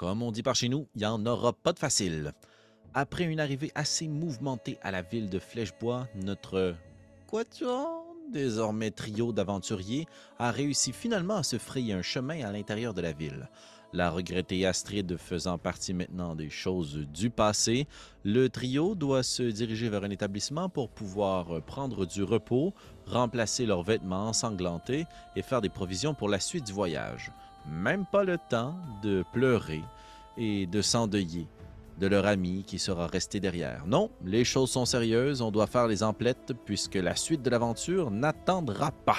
Comme on dit par chez nous, il n'y en aura pas de facile. Après une arrivée assez mouvementée à la ville de Flèchebois, notre quatuor, désormais trio d'aventuriers, a réussi finalement à se frayer un chemin à l'intérieur de la ville. La regrettée Astrid faisant partie maintenant des choses du passé, le trio doit se diriger vers un établissement pour pouvoir prendre du repos, remplacer leurs vêtements ensanglantés et faire des provisions pour la suite du voyage. Même pas le temps de pleurer et de s'endeuiller de leur ami qui sera resté derrière. Non, les choses sont sérieuses, on doit faire les emplettes puisque la suite de l'aventure n'attendra pas.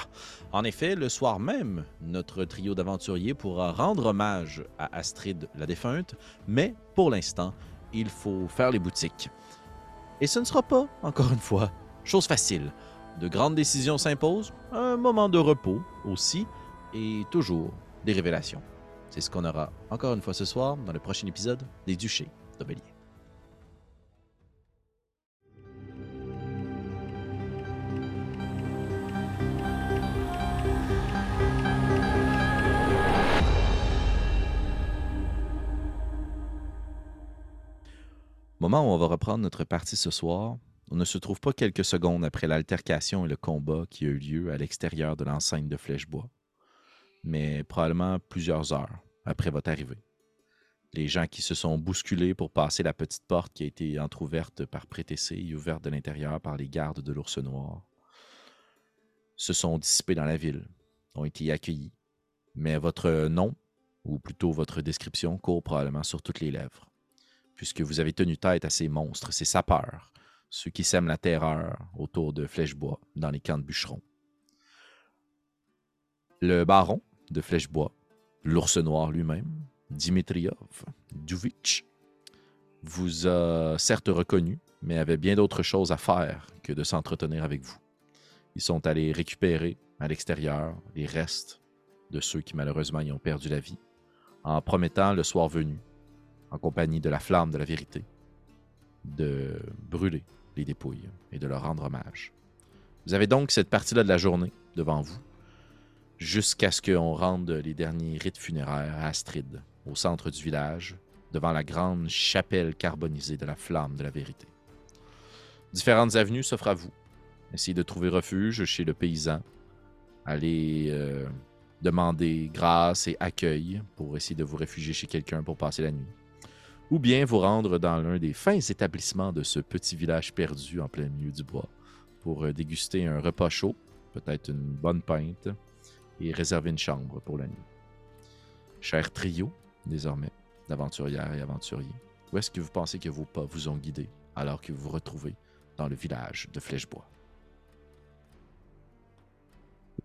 En effet, le soir même, notre trio d'aventuriers pourra rendre hommage à Astrid la défunte, mais pour l'instant, il faut faire les boutiques. Et ce ne sera pas, encore une fois, chose facile. De grandes décisions s'imposent, un moment de repos aussi, et toujours des révélations. C'est ce qu'on aura encore une fois ce soir dans le prochain épisode des Duchés de. Moment où on va reprendre notre partie ce soir, on ne se trouve pas quelques secondes après l'altercation et le combat qui a eu lieu à l'extérieur de l'enceinte de Flèchebois, mais probablement plusieurs heures après votre arrivée. Les gens qui se sont bousculés pour passer la petite porte qui a été entr'ouverte par Prétessé et ouverte de l'intérieur par les gardes de l'ours noir se sont dissipés dans la ville, ont été accueillis. Mais votre nom, ou plutôt votre description, court probablement sur toutes les lèvres puisque vous avez tenu tête à ces monstres, ces sapeurs, ceux qui sèment la terreur autour de Flèchebois dans les camps de bûcherons. Le baron de Flèchebois, l'ours noir lui-même, Dimitriov Duvitch, vous a certes reconnu, mais avait bien d'autres choses à faire que de s'entretenir avec vous. Ils sont allés récupérer à l'extérieur les restes de ceux qui malheureusement y ont perdu la vie, en promettant le soir venu en compagnie de la flamme de la vérité, de brûler les dépouilles et de leur rendre hommage. Vous avez donc cette partie-là de la journée devant vous, jusqu'à ce qu'on rende les derniers rites funéraires à Astrid, au centre du village, devant la grande chapelle carbonisée de la flamme de la vérité. Différentes avenues s'offrent à vous. Essayez de trouver refuge chez le paysan. Allez euh, demander grâce et accueil pour essayer de vous réfugier chez quelqu'un pour passer la nuit ou bien vous rendre dans l'un des fins établissements de ce petit village perdu en plein milieu du bois pour euh, déguster un repas chaud, peut-être une bonne pinte, et réserver une chambre pour la nuit. Cher trio, désormais, d'aventurières et aventuriers, où est-ce que vous pensez que vos pas vous ont guidé alors que vous vous retrouvez dans le village de Flèchebois?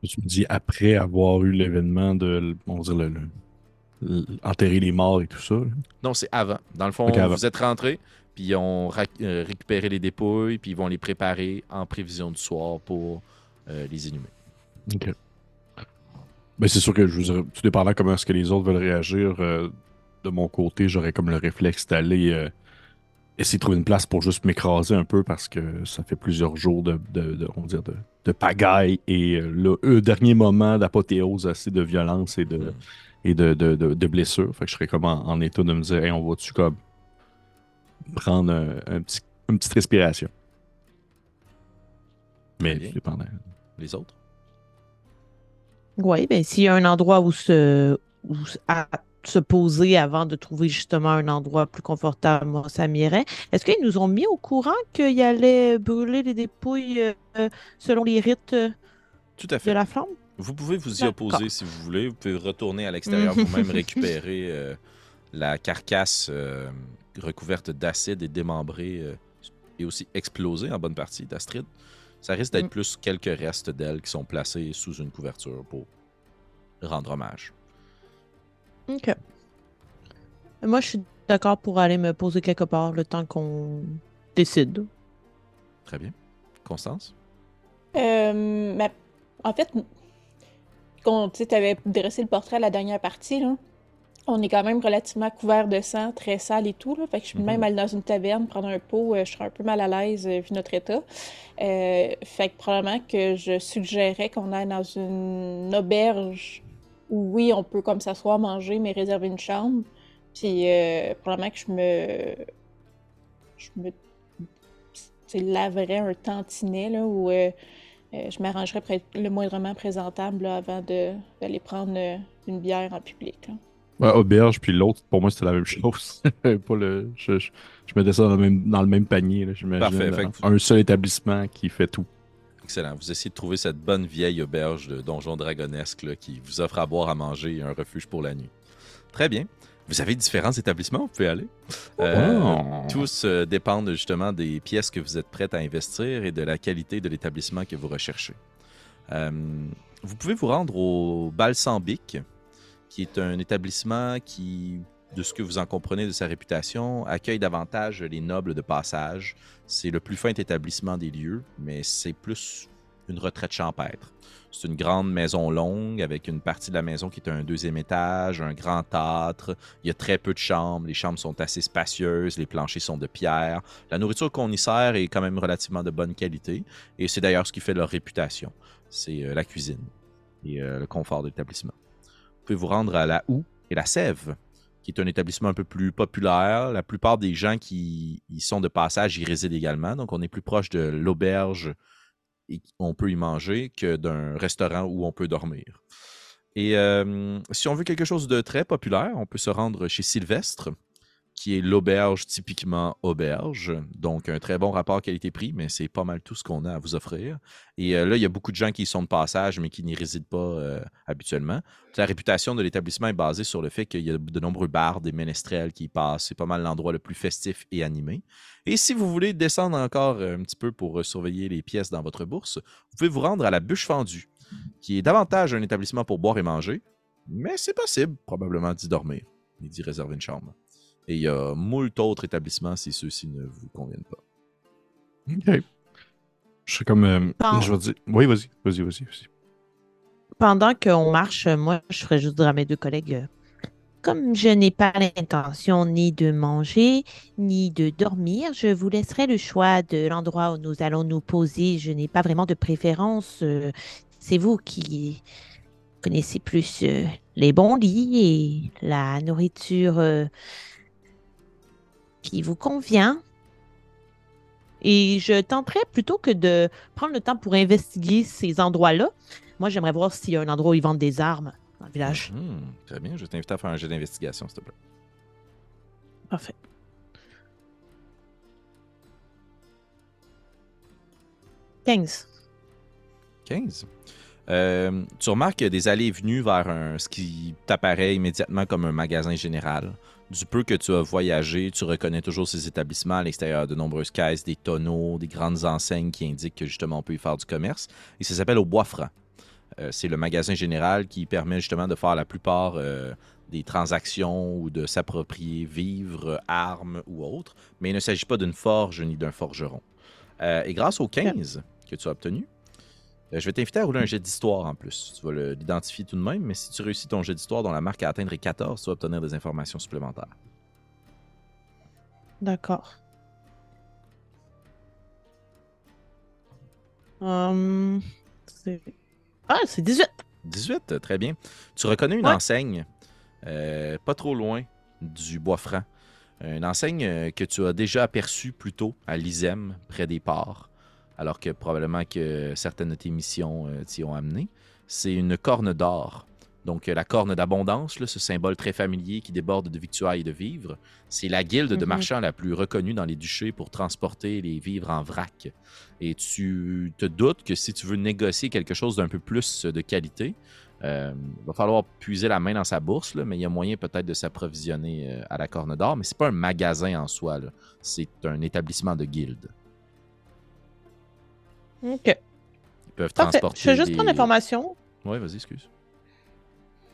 Tu me dis après avoir eu l'événement de, on va le, enterrer les morts et tout ça? Non, c'est avant. Dans le fond, vous êtes rentré, puis ils ont euh, récupéré les dépouilles, puis ils vont les préparer en prévision du soir pour euh, les inhumer. OK. Ben, c'est sûr que je vous tout dépendant comment est-ce que les autres veulent réagir, euh, de mon côté, j'aurais comme le réflexe d'aller essayer de trouver une place pour juste m'écraser un peu parce que ça fait plusieurs jours de, de, on dire de, pagaille et le, dernier moment d'apothéose assez de violence et de, mm et de, de, blessures. Fait que je serais comme en, état de me dire, hey, on va-tu comme prendre un, petit, une petite respiration? Mais dépendant. Les autres? Oui, ben s'il y a un endroit où se, où, se poser avant de trouver justement un endroit plus confortable, moi, ça m'irait. Est-ce qu'ils nous ont mis au courant qu'il allait brûler les dépouilles euh, selon les rites Tout à fait. de la flamme? Vous pouvez vous y opposer si vous voulez. Vous pouvez retourner à l'extérieur vous-même récupérer euh, la carcasse euh, recouverte d'acide et démembrée euh, et aussi explosée en bonne partie d'Astrid. Ça risque d'être mm. plus quelques restes d'elle qui sont placés sous une couverture pour rendre hommage. Ok. Moi, je suis d'accord pour aller me poser quelque part le temps qu'on décide. Très bien. Constance? Euh, en fait, tu avais dressé le portrait à la dernière partie, là, on est quand même relativement couvert de sang, très sale et tout. Là, fait que je suis même mhm. aller dans une taverne, prendre un pot, euh, je serais un peu mal à l'aise euh, vu notre état. Euh, fait que probablement que je suggérais qu'on aille dans une auberge où, oui, on peut comme s'asseoir, manger, mais réserver une chambre. Puis euh, probablement que je me. Je me. laverais un tantinet, là, où euh, je m'arrangerais pour être le moindrement présentable là, avant d'aller prendre une bière en public. là. Ouais, auberge, puis l'autre, pour moi, c'était la même chose. Pas le, je, je, je mettais ça dans le même, dans le même panier, là, j'imagine. Parfait, vous- Un seul établissement qui fait tout. Excellent. Vous essayez de trouver cette bonne vieille auberge de donjon dragonesque là, qui vous offre à boire, à manger et un refuge pour la nuit. Très bien. Vous avez différents établissements, vous pouvez aller. Euh, Oh. Tous euh, dépendent justement des pièces que vous êtes prêtes à investir et de la qualité de l'établissement que vous recherchez. Euh, vous pouvez vous rendre au Balsambic, qui est un établissement qui, de ce que vous en comprenez de sa réputation, accueille davantage les nobles de passage. C'est le plus fin établissement des lieux, mais c'est plus une retraite champêtre. C'est une grande maison longue avec une partie de la maison qui est un deuxième étage, un grand âtre. Il y a très peu de chambres. Les chambres sont assez spacieuses. Les planchers sont de pierre. La nourriture qu'on y sert est quand même relativement de bonne qualité. Et c'est d'ailleurs ce qui fait leur réputation. C'est euh, la cuisine et euh, le confort de l'établissement. Pouvez vous rendre à la Houe et la Sève, qui est un établissement un peu plus populaire. La plupart des gens qui y sont de passage y résident également. Donc, on est plus proche de l'auberge et on peut y manger que d'un restaurant où on peut dormir. Et euh, si on veut quelque chose de très populaire, on peut se rendre chez Sylvestre, qui est l'auberge typiquement auberge. Donc, un très bon rapport qualité-prix, mais c'est pas mal tout ce qu'on a à vous offrir. Et euh, là, il y a beaucoup de gens qui sont de passage, mais qui n'y résident pas euh, habituellement. La réputation de l'établissement est basée sur le fait qu'il y a de nombreux bars, des ménestrels qui passent. C'est pas mal l'endroit le plus festif et animé. Et si vous voulez descendre encore un petit peu pour euh, surveiller les pièces dans votre bourse, vous pouvez vous rendre à la Bûche Fendue, qui est davantage un établissement pour boire et manger, mais c'est possible probablement d'y dormir et d'y réserver une chambre. Et il y a moult autres établissements si ceux-ci ne vous conviennent pas. Ok. Je serais comme. euh, Bon. Je vais dire. Oui, vas-y, vas-y, vas-y. vas-y. Pendant qu'on marche, moi, je ferais juste dire à mes deux collègues, euh, comme je n'ai pas l'intention ni de manger, ni de dormir, je vous laisserai le choix de l'endroit où nous allons nous poser. Je n'ai pas vraiment de préférence. euh, C'est vous qui connaissez plus euh, les bons lits et la nourriture euh, qui vous convient. Et je tenterais plutôt que de prendre le temps pour investiguer ces endroits-là. Moi, j'aimerais voir s'il y a un endroit où ils vendent des armes dans le village. Mhm, très bien, je t'invite à faire un jeu d'investigation, s'il te plaît. Parfait. Quinze. 15. Euh, tu remarques des allées et venues vers un, ce qui t'apparaît immédiatement comme un magasin général. Du peu que tu as voyagé, tu reconnais toujours ces établissements à l'extérieur de nombreuses caisses, des tonneaux, des grandes enseignes qui indiquent que justement on peut y faire du commerce. Et ça s'appelle au Bois Franc. Euh, c'est le magasin général qui permet justement de faire la plupart euh, des transactions ou de s'approprier vivres, armes ou autres. Mais il ne s'agit pas d'une forge ni d'un forgeron. Euh, et grâce au 15 que tu as obtenu, euh, je vais t'inviter à rouler un jet d'histoire en plus. Tu vas l'identifier tout de même, mais si tu réussis ton jet d'histoire dont la marque à atteindre est 14, tu vas obtenir des informations supplémentaires. D'accord. Hum, ah, c'est 18. 18, euh, très bien. Tu reconnais une Ouais. enseigne euh, pas trop loin du Bois Franc. Une enseigne euh, que tu as déjà aperçue plus tôt à l'ISEM, près des ports, alors que probablement que certaines de tes missions euh, t'y ont amené. C'est une corne d'or. Donc, euh, la corne d'abondance, ce symbole très familier qui déborde de victuailles et de vivres, c'est la guilde de Mhm. marchands la plus reconnue dans les duchés pour transporter les vivres en vrac. Et tu te doutes que si tu veux négocier quelque chose d'un peu plus de qualité, euh, il va falloir puiser la main dans sa bourse, là, mais il y a moyen peut-être de s'approvisionner euh, à la Corne d'Or. Mais c'est pas un magasin en soi, c'est un établissement de guilde. OK. Ils peuvent Parfait. transporter. Je vais juste des- prendre l'information. Ouais, vas-y, excuse.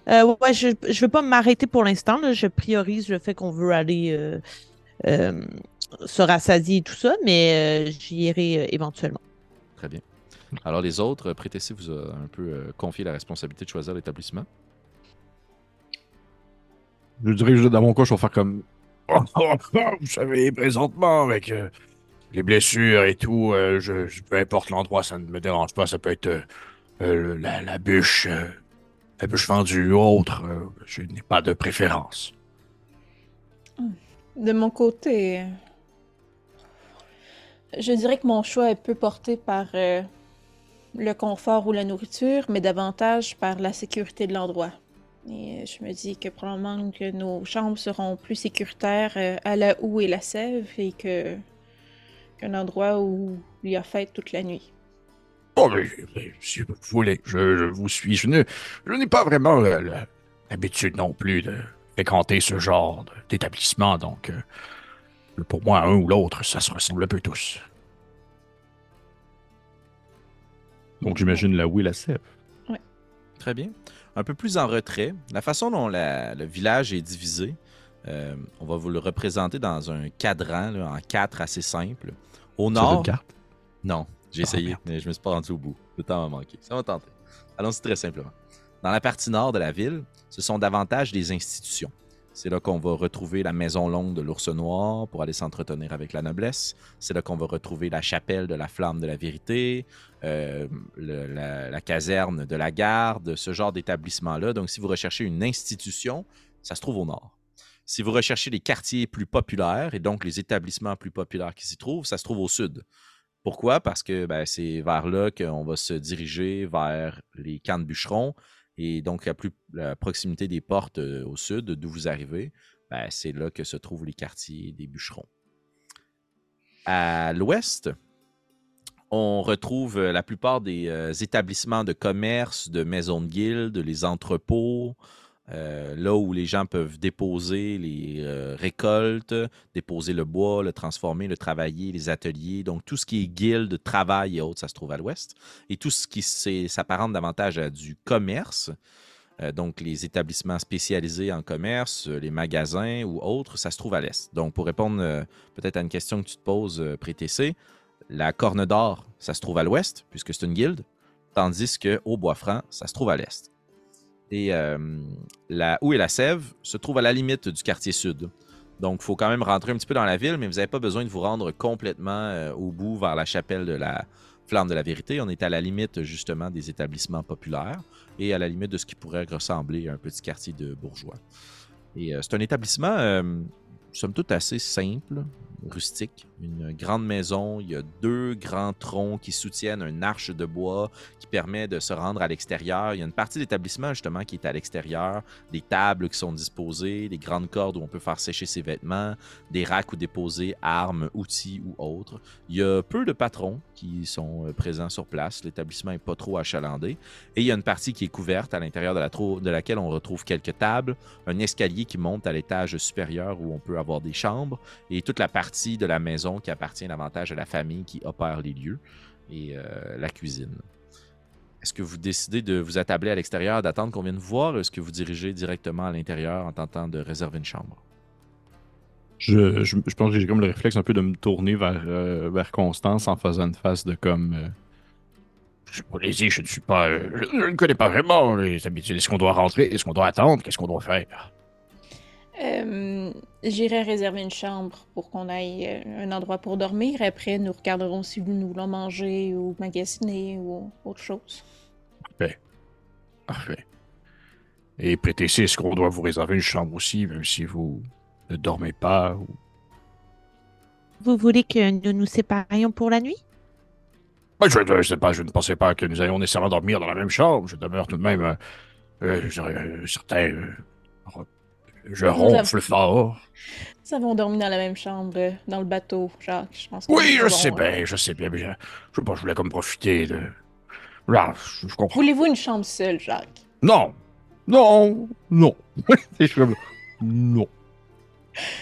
Euh, ouais, je ne vais pas m'arrêter pour l'instant. là. Je priorise le fait qu'on veut aller euh, euh, se rassasier et tout ça, mais euh, j'y irai euh, éventuellement. Très bien. Alors, les autres, Prétessé vous a un peu euh, confié la responsabilité de choisir l'établissement? Je dirais que dans mon cas, je vais faire comme. Vous savez, présentement, avec euh, les blessures et tout, euh, je, peu importe l'endroit, ça ne me dérange pas. Ça peut être euh, euh, la, la bûche, la bûche fendue ou autre. je n'ai pas de préférence. De mon côté, je dirais que mon choix est peu porté par le confort ou la nourriture, mais davantage par la sécurité de l'endroit. Et je me dis que probablement que nos chambres seront plus sécuritaires à la houe et la sève et que qu'un endroit où il y a fête toute la nuit. Oh, mais, mais, si vous voulez, je, je vous suis. Je ne- je n'ai pas vraiment euh, l'habitude non plus de fréquenter ce genre d'établissement, donc euh, pour moi, un ou l'autre, ça se ressemble un peu tous. Donc j'imagine la oui, la sève. Très bien. Un peu plus en retrait, la façon dont la- le village est divisé, euh, on va vous le représenter dans un cadran là, en quatre assez simple. Au une nord, carte? non, j'ai Ah, essayé, merde. mais je me suis pas rendu au bout. Le temps m'a manqué. Ça va tenter. Allons-y très simplement. Dans la partie nord de la ville, ce sont davantage des institutions. C'est là qu'on va retrouver la maison longue de l'ours noir pour aller s'entretenir avec la noblesse. C'est là qu'on va retrouver la chapelle de la flamme de la vérité, euh, le- la, la caserne de la garde, ce genre d'établissement-là. Donc, si vous recherchez une institution, ça se trouve au nord. Si vous recherchez les quartiers plus populaires et donc les établissements plus populaires qui s'y trouvent, ça se trouve au sud. Pourquoi? Parce que ben, c'est vers là qu'on va se diriger vers les camps de bûcherons. Et donc, la, proximité des portes euh, au sud, d'où vous arrivez, ben, c'est là que se trouvent les quartiers des bûcherons. À l'ouest, on retrouve euh, la plupart des euh, établissements de commerce, de maisons de guildes, les entrepôts, euh, là où les gens peuvent déposer les euh, récoltes, déposer le bois, le transformer, le travailler, les ateliers. Donc, tout ce qui est guilde, travail et autres, ça se trouve à l'ouest. Et tout ce qui s'apparente davantage à du commerce, euh, donc les établissements spécialisés en commerce, les magasins ou autres, ça se trouve à l'est. Donc, pour répondre peut-être à une question que tu te poses, Prétécé, la Corne d'Or, ça se trouve à l'ouest, puisque c'est une guilde, tandis que au Bois-Franc, ça se trouve à l'est. Et euh, la Houe et la Sève se trouvent à la limite du quartier sud. Donc, il faut quand même rentrer un petit peu dans la ville, mais vous n'avez pas besoin de vous rendre complètement euh, au bout vers la chapelle de la Flamme de la Vérité. On est à la limite, justement, des établissements populaires et à la limite de ce qui pourrait ressembler à un petit quartier de bourgeois. Et euh, c'est un établissement, somme toute, assez simple, rustique. Une grande maison, il y a deux grands troncs qui soutiennent un arche de bois qui permet de se rendre à l'extérieur. Il y a une partie de l'établissement, justement, qui est à l'extérieur, des tables qui sont disposées, des grandes cordes où on peut faire sécher ses vêtements, des racks où déposer armes, outils ou autres. Il y a peu de patrons qui sont euh, présents sur place. L'établissement n'est pas trop achalandé. Et il y a une partie qui est couverte à l'intérieur de, la de laquelle on retrouve quelques tables, un escalier qui monte à l'étage supérieur où on peut avoir des chambres et toute la partie de la maison qui appartient davantage à la famille qui opère les lieux et euh, la cuisine. Est-ce que vous décidez de vous attabler à l'extérieur, d'attendre qu'on vienne vous voir, ou est-ce que vous dirigez directement à l'intérieur en tentant de réserver une chambre? Je, je, je pense que j'ai comme le réflexe un peu de me tourner vers, euh, vers Constance en faisant une face de comme. euh, je je ne suis pas. euh, je, je ne connais pas vraiment les habitudes. Est-ce qu'on doit rentrer? Est-ce qu'on doit attendre? Qu'est-ce qu'on doit faire? Euh, J'irai réserver une chambre pour qu'on aille euh, un endroit pour dormir. Après, nous regarderons si nous voulons manger ou magasiner ou autre chose. Parfait. Et prêtez est-ce qu'on doit vous réserver une chambre aussi, même si vous ne dormez pas ou... Vous voulez que nous nous séparions pour la nuit? Je, je sais pas, je ne pensais pas que nous allions nécessairement dormir dans la même chambre. Je demeure tout de même euh, euh, je dirais, euh, certain. Je Nous ronfle fort. Nous avons dormi dans la même chambre, dans le bateau, Jacques. Je pense que Oui, nous je sais bien, je sais bien, mais je, je sais pas, je voulais comme profiter de. Là, je, je comprends. Voulez-vous une chambre seule, Jacques? Non, non, non. Non.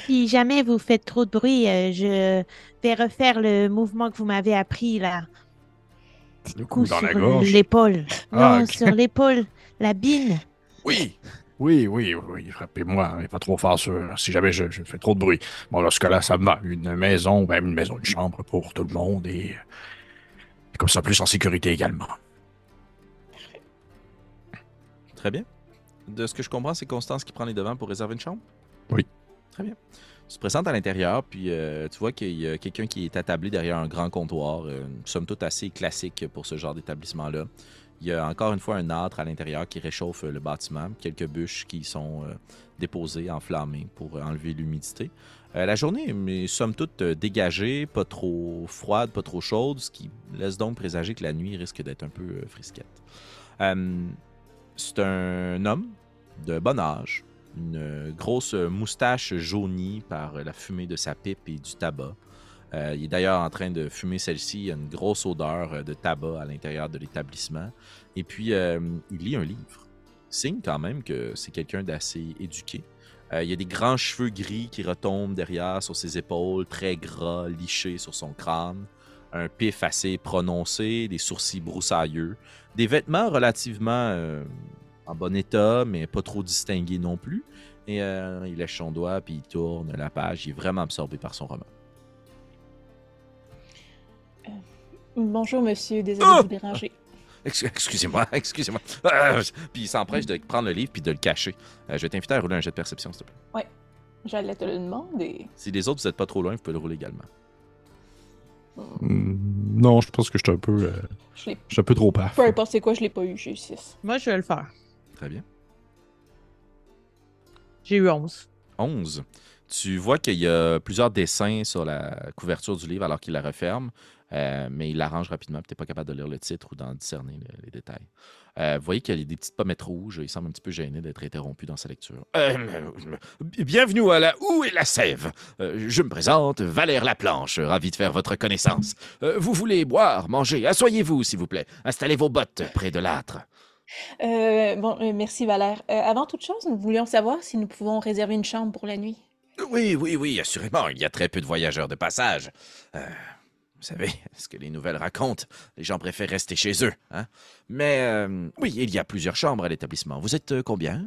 Si jamais vous faites trop de bruit, euh, je vais refaire le mouvement que vous m'avez appris là. Le Coup coup dans sur la gorge. l'épaule. Ah, non, sur l'épaule. La bine. Oui, oui, oui, oui, frappez-moi, mais pas trop fort sur, si jamais je, je fais trop de bruit. Bon, dans ce cas-là, ça me va. Une maison, même une maison, une chambre pour tout le monde et, et comme ça, plus en sécurité également. Très bien. De ce que je comprends, c'est Constance qui prend les devants pour réserver une chambre? Oui. Très bien. Tu te présentes à l'intérieur, puis euh, tu vois qu'il y a quelqu'un qui est attablé derrière un grand comptoir, euh, somme toute assez classique pour ce genre d'établissement-là. Il y a encore une fois un âtre à l'intérieur qui réchauffe euh, le bâtiment, quelques bûches qui sont euh, déposées, enflammées pour euh, enlever l'humidité. La journée est somme toute dégagée, pas trop froide, pas trop chaude, ce qui laisse donc présager que la nuit risque d'être un peu frisquette. C'est un homme de bon âge, une grosse moustache jaunie par la fumée de sa pipe et du tabac. Euh, il est d'ailleurs en train de fumer celle-ci. Il y a une grosse odeur euh, de tabac à l'intérieur de l'établissement. Et puis, euh, il lit un livre. Signe quand même que c'est quelqu'un d'assez éduqué. Il y a des grands cheveux gris qui retombent derrière sur ses épaules, très gras, lichés sur son crâne. Un pif assez prononcé, des sourcils broussailleux. Des vêtements relativement en bon état, mais pas trop distingués non plus. Et il lèche son doigt, puis il tourne la page. Il est vraiment absorbé par son roman. Bonjour, monsieur. Désolé Ah! de vous déranger. Ex- Excusez-moi, excusez-moi. Ah, puis il s'empresse de prendre le livre puis de le cacher. Euh, je vais t'inviter à rouler un jet de perception, s'il te plaît. J'allais te le demander. Si les autres, vous n'êtes pas trop loin, vous pouvez le rouler également. Hmm, Non, je pense que je suis un peu, euh, Je l'ai- je suis un peu trop paf. Peu importe c'est quoi, je l'ai pas eu. J'ai eu 6. Moi, je vais le faire. Très bien. J'ai eu 11. 11. Tu vois qu'il y a plusieurs dessins sur la couverture du livre alors qu'il la referme, euh, mais il l'arrange rapidement. Tu n'es pas capable de lire le titre ou d'en discerner le- les détails. Euh, vous voyez qu'il y a des petites pommettes rouges. Il semble un petit peu gêné d'être interrompu dans sa lecture. Euh, bienvenue à la Où est la sève? Euh, Je me présente, Valère Laplanche, ravi de faire votre connaissance. Euh, vous voulez boire, manger? Assoyez-vous, s'il vous plaît. Installez vos bottes près de l'âtre. Euh, bon, merci Valère. Euh, avant toute chose, nous voulions savoir si nous pouvons réserver une chambre pour la nuit. Oui, oui, oui, assurément. Il y a très peu de voyageurs de passage. Vous savez, ce que les nouvelles racontent, les gens préfèrent rester chez eux. Hein? Mais euh, oui, il y a plusieurs chambres à l'établissement. Vous êtes euh, combien?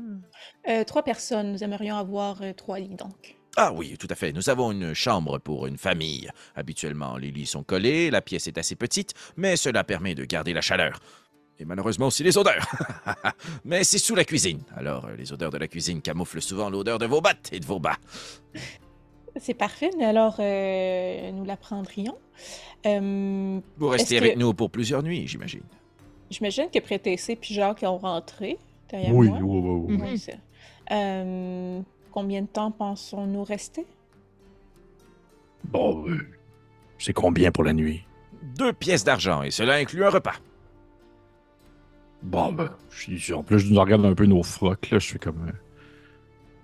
Euh, trois personnes, nous aimerions avoir trois lits donc. Ah oui, tout à fait. Nous avons une chambre pour une famille. Habituellement, les lits sont collés, la pièce est assez petite, mais cela permet de garder la chaleur. Et malheureusement aussi les odeurs. mais c'est sous la cuisine. Alors, les odeurs de la cuisine camouflent souvent l'odeur de vos bottes et de vos bas. C'est parfait, alors euh, nous la prendrions. Euh, Vous restez avec que- nous pour plusieurs nuits, j'imagine. J'imagine que Prétessé puis Jacques ont rentré derrière Oui, moi. oui, oui, oui. Euh, combien de temps pensons-nous rester? Bon, euh, c'est combien pour la nuit? Deux pièces d'argent, et cela inclut un repas. Bon, ben, en plus, je nous regarde un peu nos frocs, là. Je suis comme.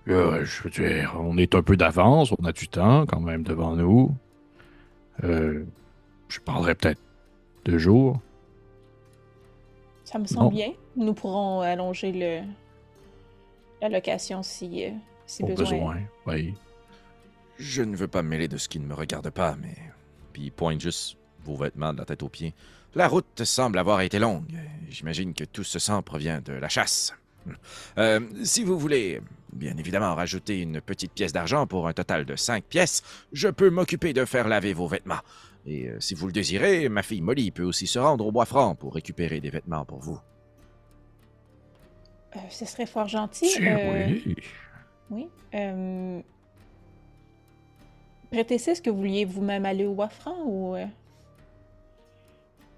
Euh, je veux dire, on est un peu d'avance, on a du temps quand même devant nous. Euh, je parlerais peut-être deux jours. Ça me Non. semble bien. Nous pourrons allonger le... la location si, euh, si besoin. besoin. Oui. Je ne veux pas me mêler de ce qui ne me regarde pas, mais. Puis il pointe juste vos vêtements de la tête aux pieds. La route semble avoir été longue. J'imagine que tout ce sang provient de la chasse. Euh, si vous voulez, bien évidemment, rajouter une petite pièce d'argent pour un total de cinq pièces, je peux m'occuper de faire laver vos vêtements. Et euh, si vous le désirez, ma fille Molly peut aussi se rendre au bois franc pour récupérer des vêtements pour vous. Euh, ce serait fort gentil. Si, euh, oui. Oui. Euh... Prétessé, est-ce que vous vouliez vous-même aller au Wafran ou... euh,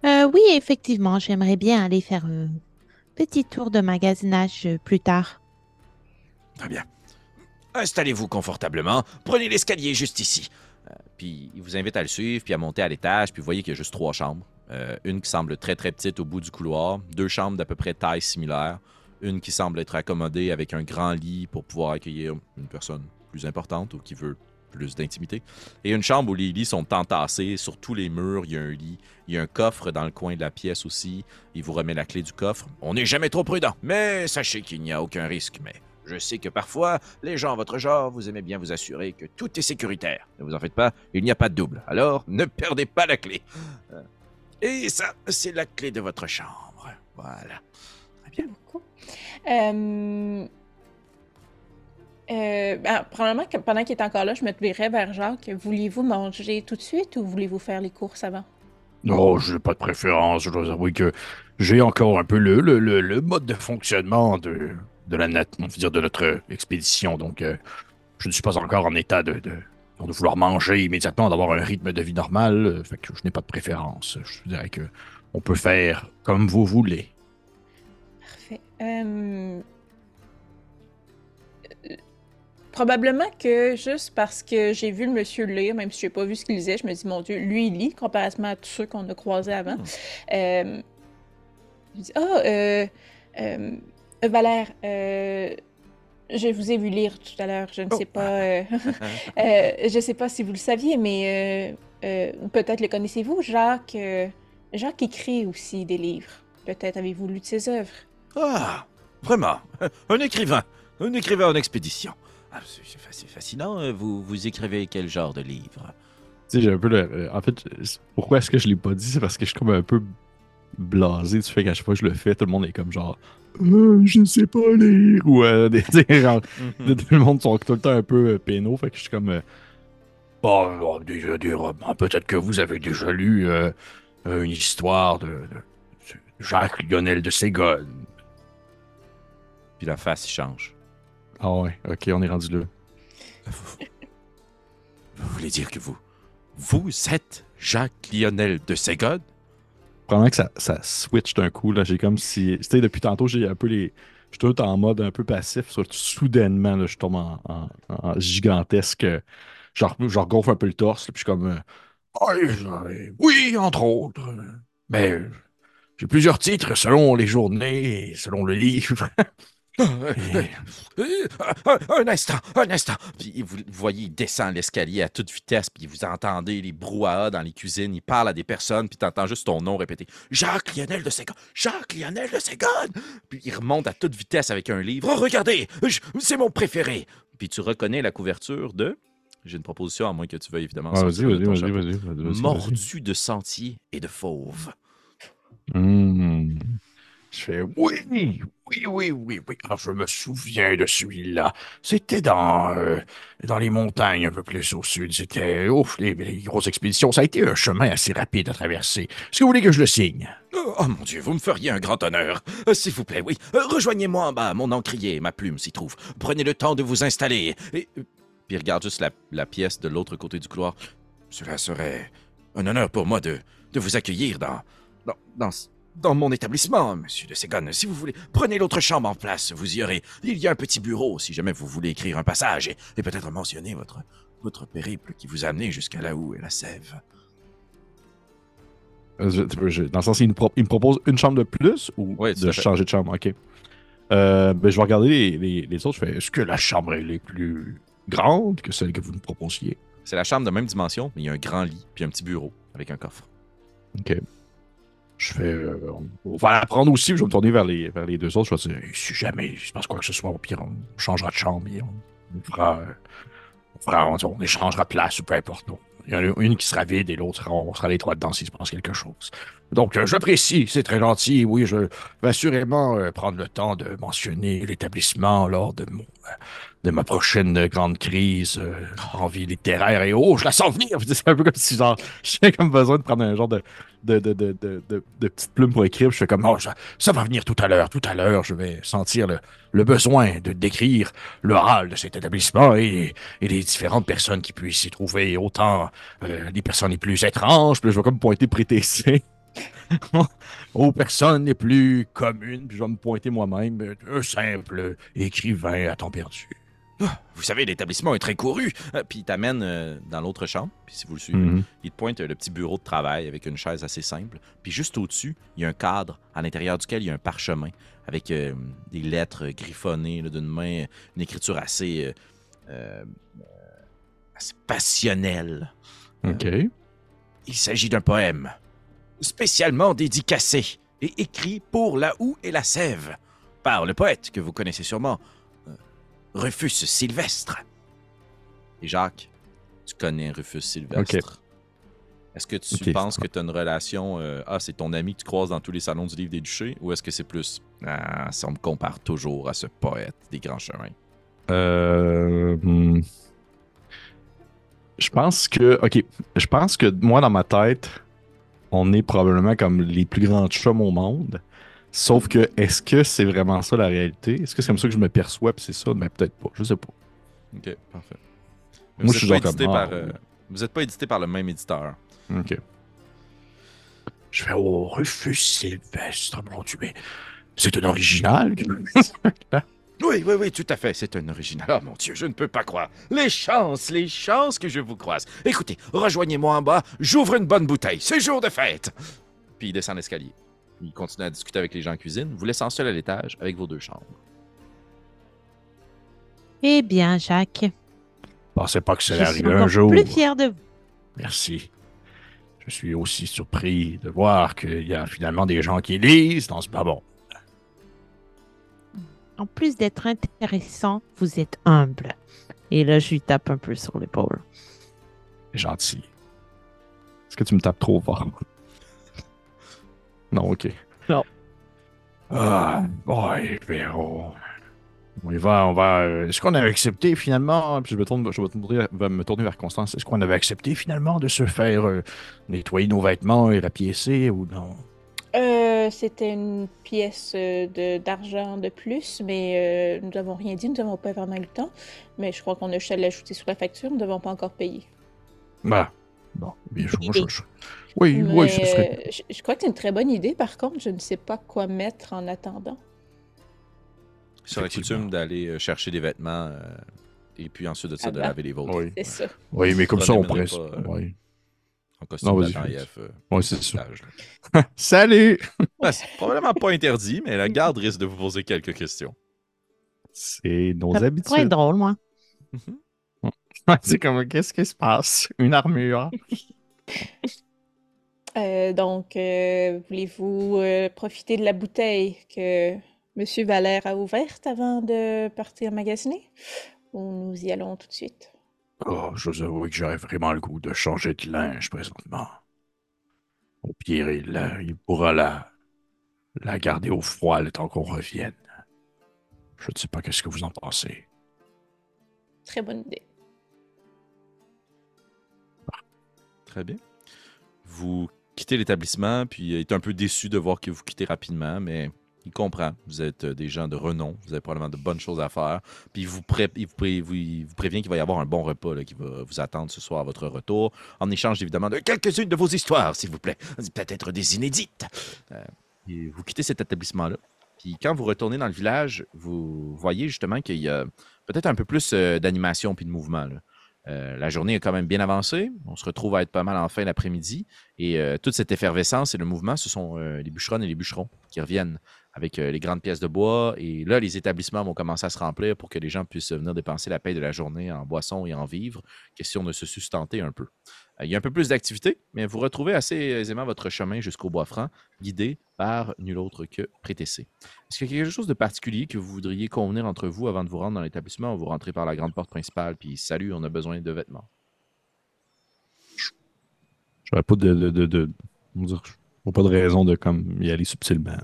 Euh, oui, effectivement, j'aimerais bien aller faire petit tour de magasinage euh, plus tard. Très bien. Installez-vous confortablement. Prenez l'escalier juste ici. Euh, puis il vous invite à le suivre, puis à monter à l'étage. Puis vous voyez qu'il y a juste trois chambres. Euh, une qui semble très très petite au bout du couloir. Deux chambres d'à peu près taille similaire. Une qui semble être accommodée avec un grand lit pour pouvoir accueillir une personne plus importante ou qui veut plus d'intimité. Et une chambre où les lits sont entassés. Sur tous les murs, il y a un lit. Il y a un coffre dans le coin de la pièce aussi. Il vous remet la clé du coffre. On n'est jamais trop prudent. Mais sachez qu'il n'y a aucun risque. Mais je sais que parfois, les gens à votre genre, vous aimez bien vous assurer que tout est sécuritaire. Ne vous en faites pas, il n'y a pas de double. Alors, ne perdez pas la clé. Euh, Et ça, c'est la clé de votre chambre. Voilà. Très bien. beaucoup? Euh... Euh, ben, probablement que pendant qu'il est encore là, je me tournerai vers Jacques. Vouliez-vous manger tout de suite ou voulez-vous faire les courses avant? Non, je n'ai pas de préférence. Je dois avouer que j'ai encore un peu le, le, le, le mode de fonctionnement de, de la nat- on va dire de notre expédition. Donc, euh, je ne suis pas encore en état de, de, de vouloir manger immédiatement, d'avoir un rythme de vie normal. Fait que je n'ai pas de préférence. Je dirais que on peut faire comme vous voulez. Parfait. Euh, Probablement que juste parce que j'ai vu le monsieur lire, même si j'ai pas vu ce qu'il lisait, je me dis, mon Dieu, lui, il lit, comparativement à tous ceux qu'on a croisés avant. Hmm. Euh, je dis, ah, euh, euh, Valère, euh, je vous ai vu lire tout à l'heure. Je ne Oh. sais pas, je sais pas si vous le saviez, mais peut-être le connaissez-vous, Jacques. Jacques écrit aussi des livres. Peut-être avez-vous lu de ses œuvres. Ah, vraiment, un écrivain, un écrivain en expédition. Ah, c'est c'est fasc- fascinant. euh, Vous, vous écrivez quel genre de livre? Tu sais, j'ai un peu le. euh, En fait, pourquoi est-ce que je l'ai pas dit? C'est parce que je suis comme un peu blasé du fait qu'à chaque fois que je le fais, tout le monde est comme genre. Euh, je sais pas lire. Ou euh, des, genre, Mhm. tout le monde sont tout le temps un peu euh, pénaux. Fait que je suis comme. euh, Bon, déjà des romans. Peut-être que vous avez déjà lu une histoire de, Jacques Lionel de Ségone. Puis la face change. Ah ouais, ok, on est rendu là. vous, vous voulez dire que vous, vous êtes Jacques Lionel de Ségone Probablement que ça, ça switch d'un coup. là. J'ai comme si. Tu sais, depuis tantôt, j'ai un peu les. Je suis tout en mode un peu passif. Soudainement, là, je tombe en, en- en gigantesque. Genre, je regonfle un peu le torse. là, puis je suis comme. euh, Ah, oui, entre autres. Mais euh, j'ai plusieurs titres selon les journées et selon le livre. Euh, un, instant, un instant. Puis vous, voyez, il descend l'escalier à toute vitesse, puis vous entendez les brouhahas dans les cuisines, il parle à des personnes, puis t'entends juste ton nom répété. Jacques Lionel de Ségone, Jacques Lionel de Ségone. Puis il remonte à toute vitesse avec un livre. Oh, regardez, c'est mon préféré. Puis tu reconnais la couverture de... J'ai une proposition, à moins que tu veuilles évidemment Ah, vas-y, vas-y, vas-y, vas-y. Mordu de sentier et de fauve. Hmm. Je fais oui, oui, oui, oui, oui. Ah, je me souviens de celui-là. C'était dans, euh, dans les montagnes un peu plus au sud. C'était ouf, les, grosses expéditions. Ça a été un chemin assez rapide à traverser. Est-ce que vous voulez que je le signe? Oh, oh, mon Dieu, vous me feriez un grand honneur. Euh, S'il vous plaît, oui. Euh, Rejoignez-moi en bas, mon encrier ma plume s'y trouve. Prenez le temps de vous installer. Et Puis regarde juste la, la pièce de l'autre côté du couloir. cela serait un honneur pour moi de, de vous accueillir dans, dans, dans, dans mon établissement, monsieur de Ségone. Si vous voulez, prenez l'autre chambre en place. Vous y aurez. Il y a un petit bureau si jamais vous voulez écrire un passage et, et peut-être mentionner votre, votre périple qui vous a amené jusqu'à là où est la sève. Euh, je- je- dans le sens, il me, pro- il me propose une chambre de plus ou de fait. changer de chambre? OK. Euh, ben, je vais regarder les, les- les autres. Je fais, est-ce que la chambre elle est plus grande que celle que vous nous proposiez? C'est la chambre de même dimension, mais il y a un grand lit, puis un petit bureau avec un coffre. OK. Je fais. euh, on, va la prendre aussi. Je vais me tourner vers les, vers les deux autres. Je vais dire, si jamais il se passe quoi que ce soit, au pire, on changera de chambre et on, on fera. on, fera échangera de place ou peu importe. Il y en a une qui sera vide et l'autre, on sera les trois dedans s'il se passe quelque chose. Donc, euh, j'apprécie, c'est très gentil. Oui, je vais assurément euh, prendre le temps de mentionner l'établissement lors de mon de ma prochaine grande crise euh, en vie littéraire. Et oh, je la sens venir! C'est un peu comme si genre, j'ai comme besoin de prendre un genre de, de, de, de, de, de, de petite plume pour écrire. Je fais comme, oh, ça, ça va venir tout à l'heure, tout à l'heure. Je vais sentir le, le besoin de décrire le hall de cet établissement et, et les différentes personnes qui puissent s'y trouver, autant euh, les personnes les plus étranges, puis je vais comme pointer prétessé. aux personnes les plus communes, puis je vais me pointer moi-même, un simple écrivain à temps perdu. Vous savez, l'établissement est très couru. Euh, puis il t'amène euh, dans l'autre chambre, puis si vous le suivez, Mhm. il te pointe euh, le petit bureau de travail avec une chaise assez simple. Puis juste au-dessus, il y a un cadre à l'intérieur duquel il y a un parchemin avec euh, des lettres griffonnées là, d'une main, une écriture assez, assez passionnelle. OK. Il s'agit d'un poème spécialement dédicacé et écrit pour la houe et la sève par le poète que vous connaissez sûrement, Rufus Sylvestre. Et Jacques, tu connais Rufus Sylvestre. Est-ce que tu penses que tu as une relation, euh, ah, c'est ton ami que tu croises dans tous les salons du livre des duchés, ou est-ce que c'est plus, ah, ça on me compare toujours à ce poète des grands chemins? Euh, hmm. Je pense que, ok, je pense que moi dans ma tête, on est probablement comme les plus grands chums au monde. Sauf que, est-ce que c'est vraiment ça la réalité? Est-ce que c'est comme ça que je me perçois, puis c'est ça? Mais peut-être pas, je sais pas. Ok, parfait. Mais Moi, vous je suis êtes pas édité comme, par, ah, euh, ouais. vous êtes pas édité par le même éditeur. Ok. Je fais, oh, Rufus Sylvestre, mon Dieu, mais C'est un original. Oui, oui, oui, tout à fait. C'est un original. Oh mon Dieu, je ne peux pas croire. Les chances, les chances que je vous croise. Écoutez, rejoignez-moi en bas. J'ouvre une bonne bouteille. C'est jour de fête. Puis il descend l'escalier. Il continue à discuter avec les gens en cuisine, vous laissant seul à l'étage avec vos deux chambres. Eh bien, Jacques, pensais pas que ça je allait suis arriver un encore jour. plus fière de vous. Merci. Je suis aussi surpris de voir qu'il y a finalement des gens qui lisent dans ce bon. En plus d'être intéressant, vous êtes humble. Et là, je lui tape un peu sur l'épaule. Gentil. Est-ce que tu me tapes trop fort? Non, ok. Non. Ah, boy, Véro. On y va, on va. euh, Est-ce qu'on avait accepté finalement? Puis je me tourne, je vais me tourner, vais me tourner vers Constance. Est-ce qu'on avait accepté finalement de se faire euh, nettoyer nos vêtements et rapiécer ou non? Euh, C'était une pièce euh, de- d'argent de, plus, mais euh, nous n'avons rien dit, nous n'avons pas vraiment eu le temps. Mais je crois qu'on a juste à l'ajouter sur la facture, nous ne devons pas encore payer. Bah, bon, bien sûr. je- je- Oui, Mais, oui, ce serait. je, je crois que c'est une très bonne idée, par contre, je ne sais pas quoi mettre en attendant. Sur la coutume d'aller euh, chercher des vêtements euh, et puis ensuite de ça, de Ah ben. laver les vôtres. Oui. C'est ça. Oui, mais comme Ça ça, on pourrait. pas, euh, Oui, En costume Non, de. TAIF, euh, oui c'est ça. Salut! Ben, c'est probablement pas interdit, mais la garde risque de vous poser quelques questions. C'est nos Ça pourrait être habitudes. drôle, moi. c'est comme, qu'est-ce qui se passe? Une armure. Euh, donc, euh, voulez-vous euh, profiter de la bouteille que Monsieur Valère a ouverte avant de partir magasiner? Ou nous y allons tout de suite? Oh, je vous avoue que j'aurais vraiment le goût de changer de linge présentement. Au pire, il, il pourra la, la garder au froid le temps qu'on revienne. Je ne sais pas qu'est-ce que vous en pensez. Très bonne idée. Très bien. Vous quittez l'établissement, puis il est un peu déçu de voir que vous quittez rapidement, mais il comprend. Vous êtes euh, des gens de renom, vous avez probablement de bonnes choses à faire. Puis il vous, prévient qu'il va y avoir un bon repas qui va vous attendre ce soir à votre retour, en échange évidemment de quelques-unes de vos histoires, s'il vous plaît. Peut-être des inédites. Euh, vous quittez cet établissement-là. Puis quand vous retournez dans le village, vous voyez justement qu'il y a peut-être un peu plus euh, d'animation puis de mouvement. là. Euh, la journée est quand même bien avancée. On se retrouve à être pas mal en fin d'après-midi. Et euh, toute cette effervescence et le mouvement, ce sont euh, les bûcherons et les bûcherons qui reviennent avec les grandes pièces de bois. Et là, les établissements vont commencer à se remplir pour que les gens puissent venir dépenser la paie de la journée en boissons et en vivres. Question de se sustenter un peu. Euh, il y a un peu plus d'activité, mais vous retrouvez assez aisément votre chemin jusqu'au bois franc, guidé par nul autre que Prétessé. Est-ce qu'il y a quelque chose de particulier que vous voudriez convenir entre vous avant de vous rendre dans l'établissement? Ou vous rentrez par la grande porte principale puis salut, on a besoin de vêtements? J'aurais pas de, de, de, de- comment dire, je vois pas de raison de comme y aller subtilement.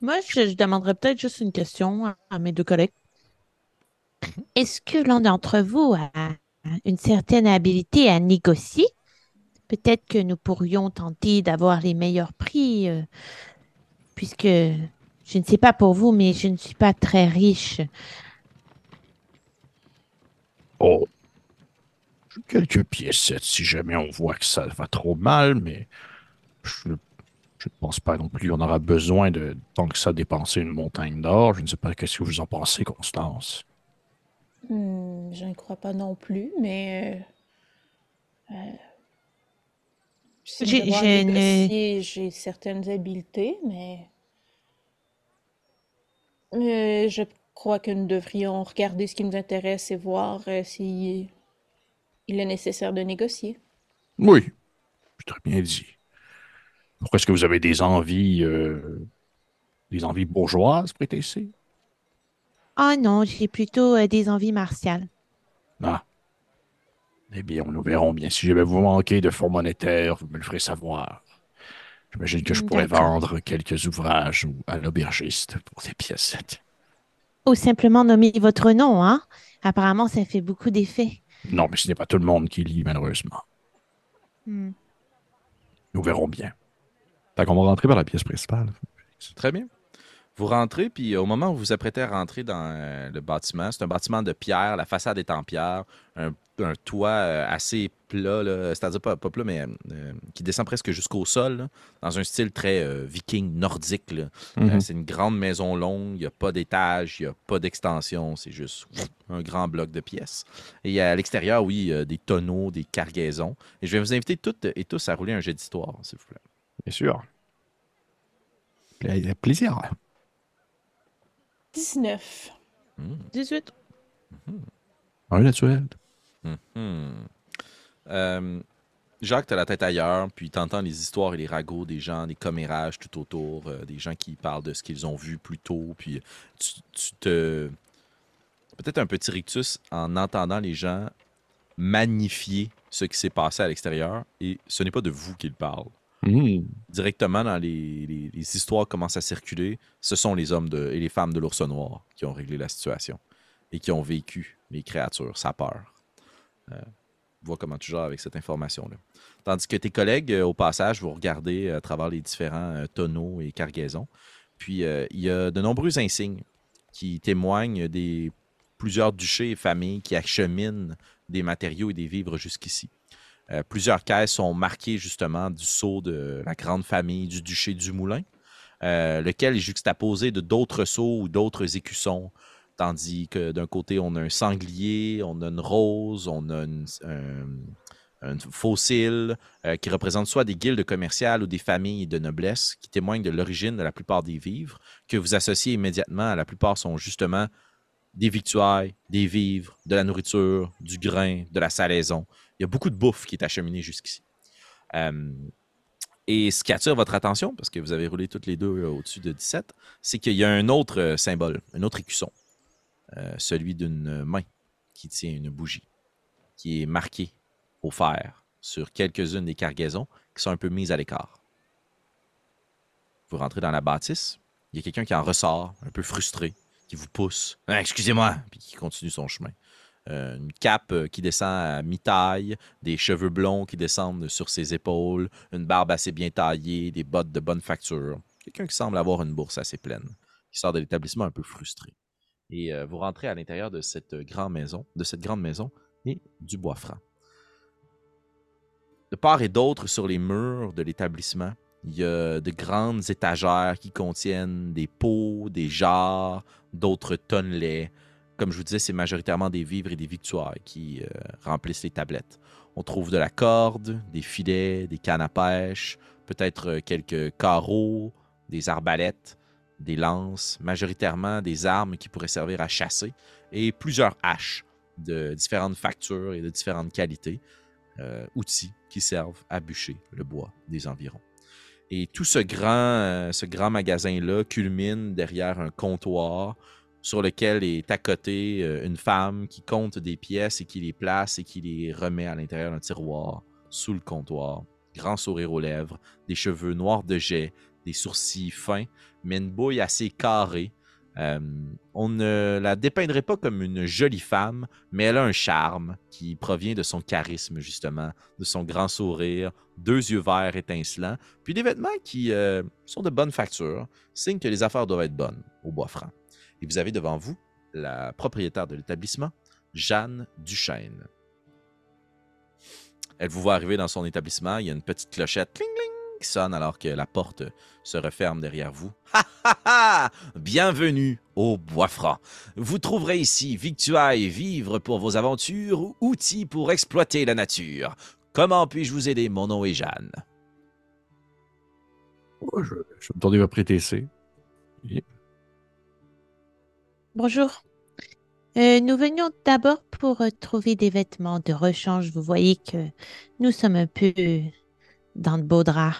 Moi, je, je demanderais peut-être juste une question à, à mes deux collègues. Est-ce que l'un d'entre vous a une certaine habilité à négocier? Peut-être que nous pourrions tenter d'avoir les meilleurs prix, euh, puisque je ne sais pas pour vous, mais je ne suis pas très riche. Oh. Quelques piécettes si jamais on voit que ça va trop mal, mais je ne je ne pense pas non plus qu'on aura besoin de tant que ça dépenser une montagne d'or. Je ne sais pas qu'est-ce que vous en pensez, Constance. Hmm, je ne crois pas non plus, mais. euh, euh, si J'ai- certaines habiletés, mais. Euh, je crois que nous devrions regarder ce qui nous intéresse et voir euh, si il est nécessaire de négocier. Oui, très bien dit. Pourquoi est-ce que vous avez des envies, euh, des envies bourgeoises, Prétessé? Ah non, j'ai plutôt euh, des envies martiales. Ah. Eh bien, nous verrons bien. Si jamais vous manquez de fonds monétaires, vous me le ferez savoir. J'imagine que je pourrais vendre quelques ouvrages ou à l'aubergiste pour des piécettes. Ou simplement nommer votre nom, hein? Apparemment, ça fait beaucoup d'effet. Non, mais ce n'est pas tout le monde qui lit, malheureusement. Hmm. Nous verrons bien. Fait qu'on va rentrer par la pièce principale. Très bien. Vous rentrez, puis au moment où vous vous apprêtez à rentrer dans euh, le bâtiment, c'est un bâtiment de pierre, la façade est en pierre, un, un toit euh, assez plat, c'est-à-dire pas, pas plat, mais euh, euh, qui descend presque jusqu'au sol, là, dans un style très euh, viking, nordique. Euh, Mhm. c'est une grande maison longue, il n'y a pas d'étage, il n'y a pas d'extension, c'est juste un grand bloc de pièces. Et à l'extérieur, oui, il y a des tonneaux, des cargaisons. Et je vais vous inviter toutes et tous à rouler un jet d'histoire, s'il vous plaît. Bien sûr. Pla- Plaisir. 19. 18. Un naturel. Mhm. Euh, Jacques, tu as la tête ailleurs, puis tu entends les histoires et les ragots des gens, des commérages tout autour, euh, des gens qui parlent de ce qu'ils ont vu plus tôt, puis tu, tu te... Peut-être un petit rictus en entendant les gens magnifier ce qui s'est passé à l'extérieur, et ce n'est pas de vous qu'ils parlent. Mhm. Directement dans les, histoires commencent à circuler, ce sont les hommes et les femmes de l'ours noir qui ont réglé la situation et qui ont vécu les créatures, sa peur. Euh, vois comment tu gères avec cette information-là. Tandis que tes collègues, euh, au passage, vous regardez à travers les différents euh, tonneaux et cargaisons. Puis, euh, il y a de nombreux insignes qui témoignent des plusieurs duchés et familles qui acheminent des matériaux et des vivres jusqu'ici. Euh, plusieurs caisses sont marquées justement du sceau de la grande famille du duché du Moulin, euh, lequel est juxtaposé de d'autres sceaux ou d'autres écussons Tandis que d'un côté, on a un sanglier, on a une rose, on a une- un, fossile euh, qui représente soit des guildes commerciales ou des familles de noblesse qui témoignent de l'origine de la plupart des vivres, que vous associez immédiatement. La plupart sont justement des victuailles, des vivres, de la nourriture, du grain, de la salaison. Il y a beaucoup de bouffe qui est acheminée jusqu'ici. Euh, et ce qui attire votre attention, parce que vous avez roulé toutes les deux euh, au-dessus de 17, c'est qu'il y a un autre euh, symbole, un autre écusson. Celui d'une main qui tient une bougie, qui est marquée au fer sur quelques-unes des cargaisons qui sont un peu mises à l'écart. Vous rentrez dans la bâtisse, il y a quelqu'un qui en ressort, un peu frustré, qui vous pousse. Ah, Excusez-moi, puis qui continue son chemin. Euh, une cape euh, qui descend à mi-taille, des cheveux blonds qui descendent sur ses épaules, une barbe assez bien taillée, des bottes de bonne facture. Quelqu'un qui semble avoir une bourse assez pleine, qui sort de l'établissement un peu frustré. Et euh, vous rentrez à l'intérieur de cette grande maison, de cette grande maison et du bois franc. De part et d'autre sur les murs de l'établissement, il y a de grandes étagères qui contiennent des pots, des jarres, d'autres tonnelets. Comme je vous disais, c'est majoritairement des vivres et des victuailles qui euh, remplissent les tablettes. On trouve de la corde, des filets, des cannes à pêche, peut-être euh, quelques carreaux, des arbalètes, des lances, majoritairement des armes qui pourraient servir à chasser, et plusieurs haches de différentes factures et de différentes qualités, euh, outils qui servent à bûcher le bois des environs. Et tout ce grand, ce grand magasin-là culmine derrière un comptoir sur lequel est côté euh, une femme qui compte des pièces et qui les place et qui les remet à l'intérieur d'un tiroir sous le comptoir. Grand sourire aux lèvres, des cheveux noirs de jet, des sourcils fins, mais une bouille assez carrée. Euh, on ne la dépeindrait pas comme une jolie femme, mais elle a un charme qui provient de son charisme, justement, de son grand sourire, deux yeux verts étincelants, puis des vêtements qui euh, sont de bonne facture, signe que les affaires doivent être bonnes au bois franc. Et vous avez devant vous la propriétaire de l'établissement, Jeanne Duchesne. Elle vous voit arriver dans son établissement, il y a une petite clochette qui sonne alors que la porte se referme derrière vous. Ha ha ha! Bienvenue au Bois Franc. Vous trouverez ici victuailles, vivres pour vos aventures ou outils pour exploiter la nature. Comment puis-je vous aider? Mon nom est Jeanne. Je, me tourner vers prétessé. Bonjour. Euh, nous venions d'abord pour euh, trouver des vêtements de rechange. Vous voyez que nous sommes un peu dans de beaux draps.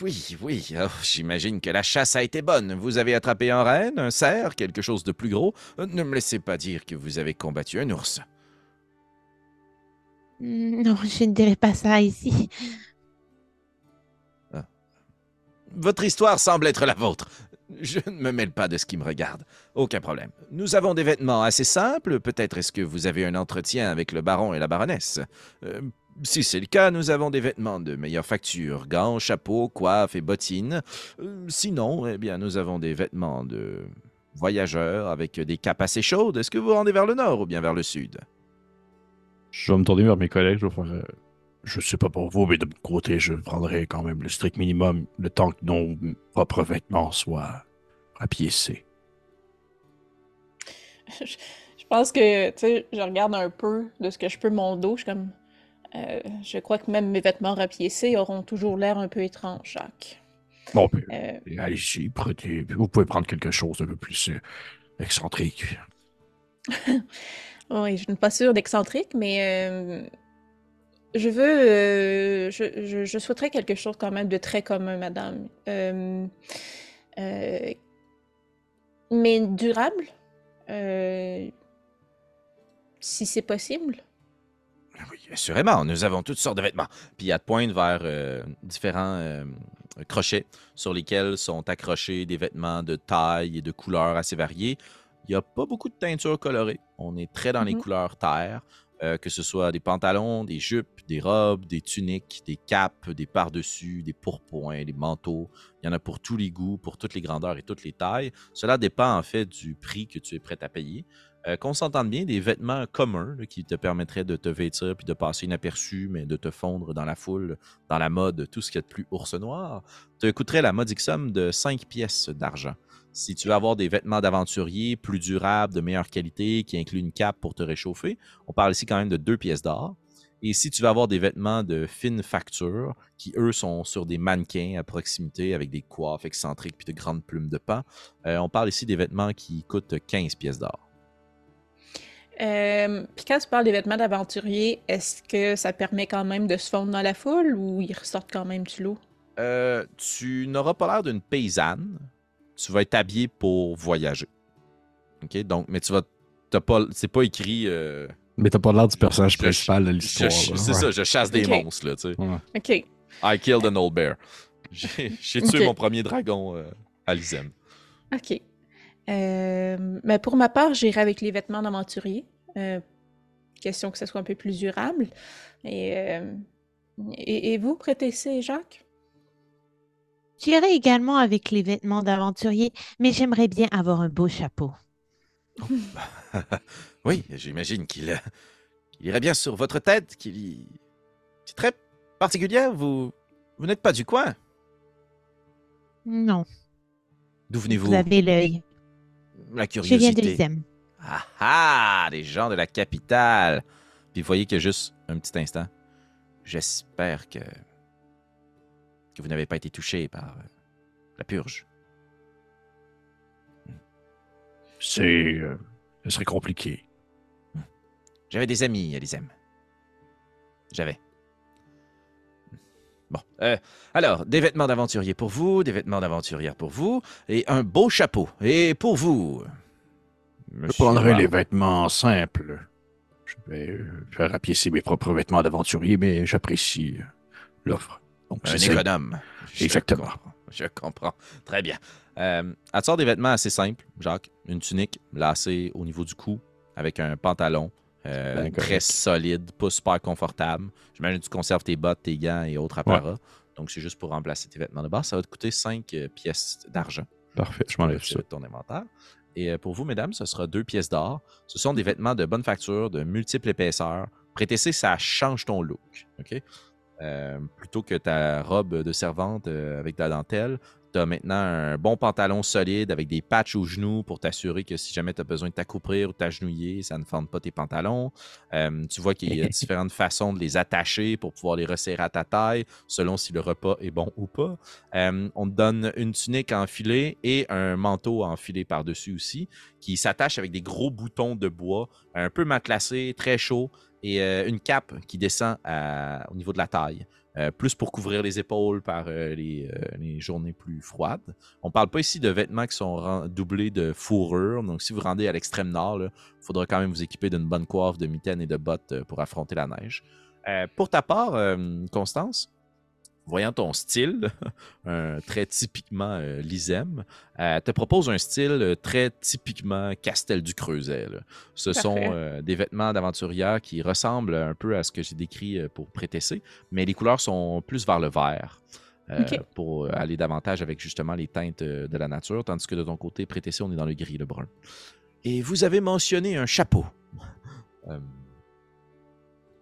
Oui, oui. Oh, J'imagine que la chasse a été bonne. Vous avez attrapé un renne, un cerf, quelque chose de plus gros. Euh, Ne me laissez pas dire que vous avez combattu un ours. Hmm, Non, je ne dirais pas ça ici. Votre histoire semble être la vôtre. Je ne me mêle pas de ce qui me regarde. Aucun problème. Nous avons des vêtements assez simples. Peut-être est-ce que vous avez un entretien avec le baron et la baronesse. Euh, Si c'est le cas, nous avons des vêtements de meilleure facture, gants, chapeaux, coiffes et bottines. Euh, sinon, eh bien, nous avons des vêtements de voyageurs avec des capes assez chaudes. Est-ce que vous rendez vers le nord ou bien vers le sud? Je vais me tourner vers mes collègues. Je vais faire. Je sais pas pour vous, mais de mon côté, je prendrai quand même le strict minimum le temps que nos propres vêtements soient rapiécés. je, je pense que, tu sais, je regarde un peu de ce que je peux mon dos. Je suis comme. euh, je crois que même mes vêtements rapiécés auront toujours l'air un peu étranges, Jacques. Bon, Euh, allez-y, prenez. Vous pouvez prendre quelque chose d'un peu plus euh, excentrique. oui, je ne suis pas sûre d'excentrique, mais euh, je veux. euh, je, je- je souhaiterais quelque chose quand même de très commun, madame. Euh, euh, mais durable. Si c'est possible. Oui, assurément, nous avons toutes sortes de vêtements. Puis elle te pointe vers différents crochets sur lesquels sont accrochés des vêtements de taille et de couleurs assez variées. Il n'y a pas beaucoup de teinture colorée. On est très dans les Mhm. couleurs terre, euh, que ce soit des pantalons, des jupes, des robes, des tuniques, des capes, des pardessus, des pourpoints, des manteaux. Il y en a pour tous les goûts, pour toutes les grandeurs et toutes les tailles. Cela dépend en fait du prix que tu es prêt à payer. Euh, Qu'on s'entende bien, des vêtements communs qui te permettraient de te vêtir puis de passer inaperçu, mais de te fondre dans la foule, dans la mode, tout ce qu'il y a de plus ours noir, te coûterait la modique somme de 5 pièces d'argent. Si tu veux avoir des vêtements d'aventurier plus durables, de meilleure qualité, qui incluent une cape pour te réchauffer, on parle ici quand même de 2 pièces d'or. Et si tu veux avoir des vêtements de fine facture, qui eux sont sur des mannequins à proximité avec des coiffes excentriques puis de grandes plumes de pain, euh, on parle ici des vêtements qui coûtent 15 pièces d'or. Euh, Puis quand tu parles des vêtements d'aventurier, est-ce que ça permet quand même de se fondre dans la foule ou ils ressortent quand même du lot? Euh, tu n'auras pas l'air d'une paysanne. Tu vas être habillé pour voyager. OK? Donc, mais tu vas. t'as pas, c'est pas écrit. euh, Mais t'as pas l'air du personnage Je- principal de l'histoire. c'est Ouais. ça, je chasse des monstres, là, tu sais. Ouais. Ok. I killed an old bear. J'ai tué mon premier dragon euh, à l'Isem. Ok. Euh, mais pour ma part, j'irai avec les vêtements d'aventurier. Euh, question que ça soit un peu plus durable. Et, euh, et, et vous, prêtez Jacques? J'irai également avec les vêtements d'aventurier, mais j'aimerais bien avoir un beau chapeau. oui, j'imagine qu'il euh, irait bien sur votre tête, qu'il y... C'est très particulier, vous... Vous n'êtes pas du coin. Non, D'où venez-vous? vous avez l'œil. La Je viens de curiosité. l'Isem. Ah ah, des gens de la capitale. Puis voyez que juste un petit instant, j'espère que que vous n'avez pas été touché par euh, la purge. C'est. euh, ce serait compliqué. J'avais des amis à l'Isem. J'avais. Bon, euh, alors, des vêtements d'aventurier pour vous, des vêtements d'aventurière pour vous, et un beau chapeau. Et pour vous, Je prendrai les vêtements simples. Je vais faire rapiécer mes propres vêtements d'aventurier, mais j'apprécie l'offre. Donc, Un économe. Je Exactement. comprends, Je comprends. Très bien. Euh, elle sort des vêtements assez simples, Jacques. Une tunique lacée au niveau du cou, avec un pantalon euh, correct. très solide, pas super confortable. J'imagine que tu conserves tes bottes, tes gants et autres apparats. Donc, c'est juste pour remplacer tes vêtements de base. Ça va te coûter 5 pièces d'argent. Parfait, je m'enlève ça. ton inventaire. Et euh, pour vous, mesdames, ce sera deux pièces d'or. Ce sont des vêtements de bonne facture, de multiples épaisseurs. Prêter ça change ton look. OK? Euh, plutôt que ta robe de servante euh, avec de la dentelle, tu as maintenant un bon pantalon solide avec des patchs aux genoux pour t'assurer que si jamais tu as besoin de t'accouplir ou t'agenouiller, ça ne fende pas tes pantalons. Euh, tu vois qu'il y a différentes façons de les attacher pour pouvoir les resserrer à ta taille selon si le repas est bon ou pas. Euh, on te donne une tunique enfilée et un manteau enfilé par-dessus aussi, qui s'attache avec des gros boutons de bois, un peu matelassé, très chaud, et euh, une cape qui descend au niveau de la taille. euh, plus pour couvrir les épaules par euh, les, journées plus froides. On parle pas ici de vêtements qui sont doublés de fourrure. Donc, si vous rendez à l'extrême nord, il faudra quand même vous équiper d'une bonne coiffe, de mitaines et de bottes pour affronter la neige. Pour ta part, Constance, voyant ton style, un très typiquement euh, Lisem, elle te propose un style euh, très typiquement Castel du Creuset. là. Ce sont euh, des vêtements d'aventurière qui ressemblent un peu à ce que j'ai décrit euh, pour Prétessé, mais les couleurs sont plus vers le vert. euh. Pour euh, aller davantage avec justement les teintes euh, de la nature, tandis que de ton côté, Prétessé, on est dans le gris, le brun. Et vous avez mentionné un chapeau. Euh,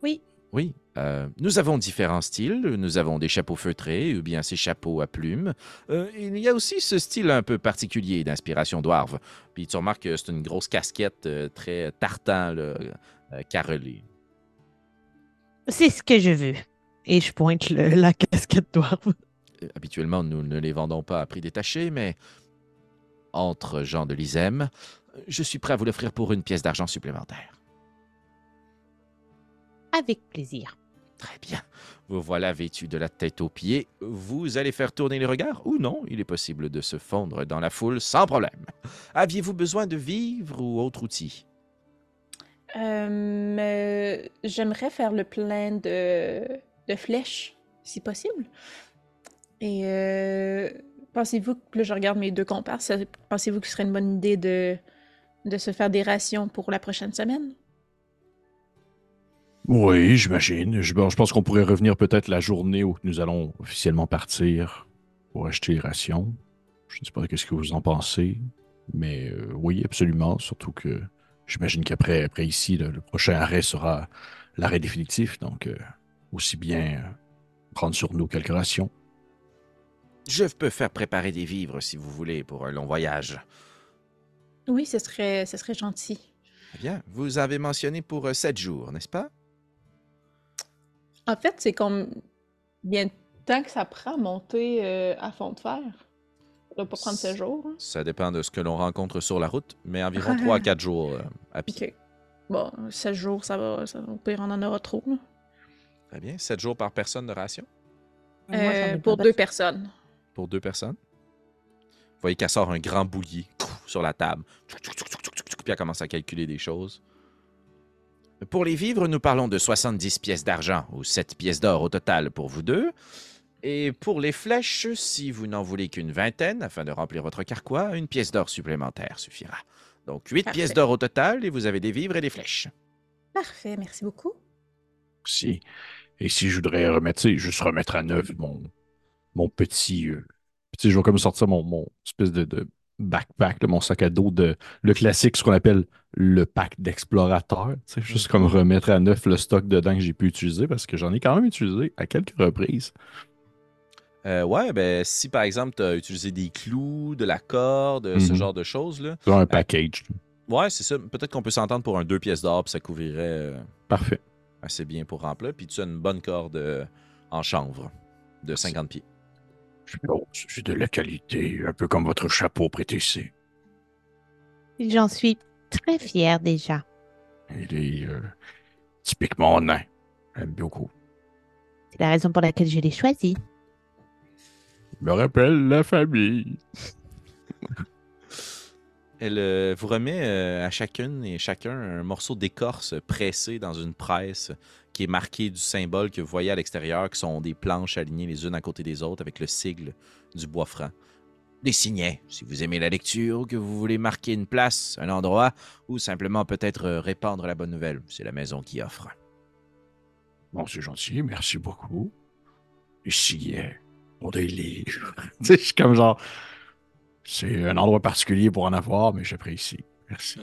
Oui. oui, euh, nous avons différents styles. Nous avons des chapeaux feutrés ou bien ces chapeaux à plumes. Euh, il y a aussi ce style un peu particulier d'inspiration dwarve. Puis tu remarques que c'est une grosse casquette euh, très tartan, carrelée. C'est ce que je veux. Et je pointe le- la casquette dwarf. Euh, Habituellement, nous ne les vendons pas à prix détaché, mais entre gens de l'Isem, je suis prêt à vous l'offrir pour une pièce d'argent supplémentaire. Avec plaisir. Très bien. Vous voilà vêtu de la tête aux pieds. Vous allez faire tourner les regards ou non? Il est possible de se fondre dans la foule sans problème. Aviez-vous besoin de vivres ou autre outil Euh, euh, J'aimerais faire le plein de, de flèches, si possible. Et euh, pensez-vous que je regarde mes deux comparses, pensez-vous que ce serait une bonne idée de, de se faire des rations pour la prochaine semaine? Oui, j'imagine. Je, bon, je pense qu'on pourrait revenir peut-être la journée où nous allons officiellement partir pour acheter les rations. Je ne sais pas qu'est-ce que vous en pensez, mais euh, oui, absolument. Surtout que j'imagine qu'après après ici, le, le prochain arrêt sera l'arrêt définitif. Donc, euh, aussi bien euh, prendre sur nous quelques rations. Je peux faire préparer des vivres si vous voulez pour un long voyage. Oui, ce serait, ce serait gentil. Très bien. Vous avez mentionné pour sept jours, n'est-ce pas? En fait, c'est comme bien de temps que ça prend à monter euh, à fond de fer. Ça doit pas prendre ce jour. hein. Ça dépend de ce que l'on rencontre sur la route, mais environ 3 à 4 jours euh, à pied. Ok. Bon, 16 jours, ça va. Ça, au pire, on en aura trop. là. Très bien. 7 jours par personne de ration? Moi, Euh, pour deux personnes. pour deux personnes? Vous voyez qu'elle sort un grand boulier sur la table. Puis elle commence à calculer des choses. Pour les vivres, nous parlons de 70 pièces d'argent ou 7 pièces d'or au total pour vous deux. Et pour les flèches, si vous n'en voulez qu'une vingtaine afin de remplir votre carquois, une pièce d'or supplémentaire suffira. Donc 8 Parfait. pièces d'or au total et vous avez des vivres et des flèches. Parfait, merci beaucoup. Si. Et si je voudrais remettre, juste remettre à neuf mon, mon petit. euh, tu sais, je vais comme sortir mon, mon espèce de, de backpack, là, mon sac à dos de le classique, ce qu'on appelle le pack d'explorateur. Tu sais, juste comme remettre à neuf le stock dedans que j'ai pu utiliser parce que j'en ai quand même utilisé à quelques reprises. Euh, ouais, ben si par exemple tu as utilisé des clous, de la corde, ce Mhm. genre de choses, là. Genre un package. Ouais, c'est ça. Peut-être qu'on peut s'entendre pour un deux pièces d'or, puis ça couvrirait euh, Parfait. assez bien pour remplir. Puis tu as une bonne corde euh, en chanvre de 50 pieds. Oh, c'est de la qualité, un peu comme votre chapeau prêté ici. J'en suis très fière déjà. Il est euh, typiquement nain. J'aime beaucoup. C'est la raison pour laquelle je l'ai choisi. Il me rappelle la famille. Elle euh, vous remet euh, à chacune et chacun un morceau d'écorce pressé dans une presse qui est marqué du symbole que vous voyez à l'extérieur, qui sont des planches alignées les unes à côté des autres avec le sigle du bois franc. Des signets, si vous aimez la lecture ou que vous voulez marquer une place, un endroit, ou simplement peut-être euh, répandre la bonne nouvelle. C'est la maison qui offre. Bon, c'est gentil, merci beaucoup. Ici, euh, pour des livres. je suis comme genre. C'est un endroit particulier pour en avoir, mais j'apprécie. Merci.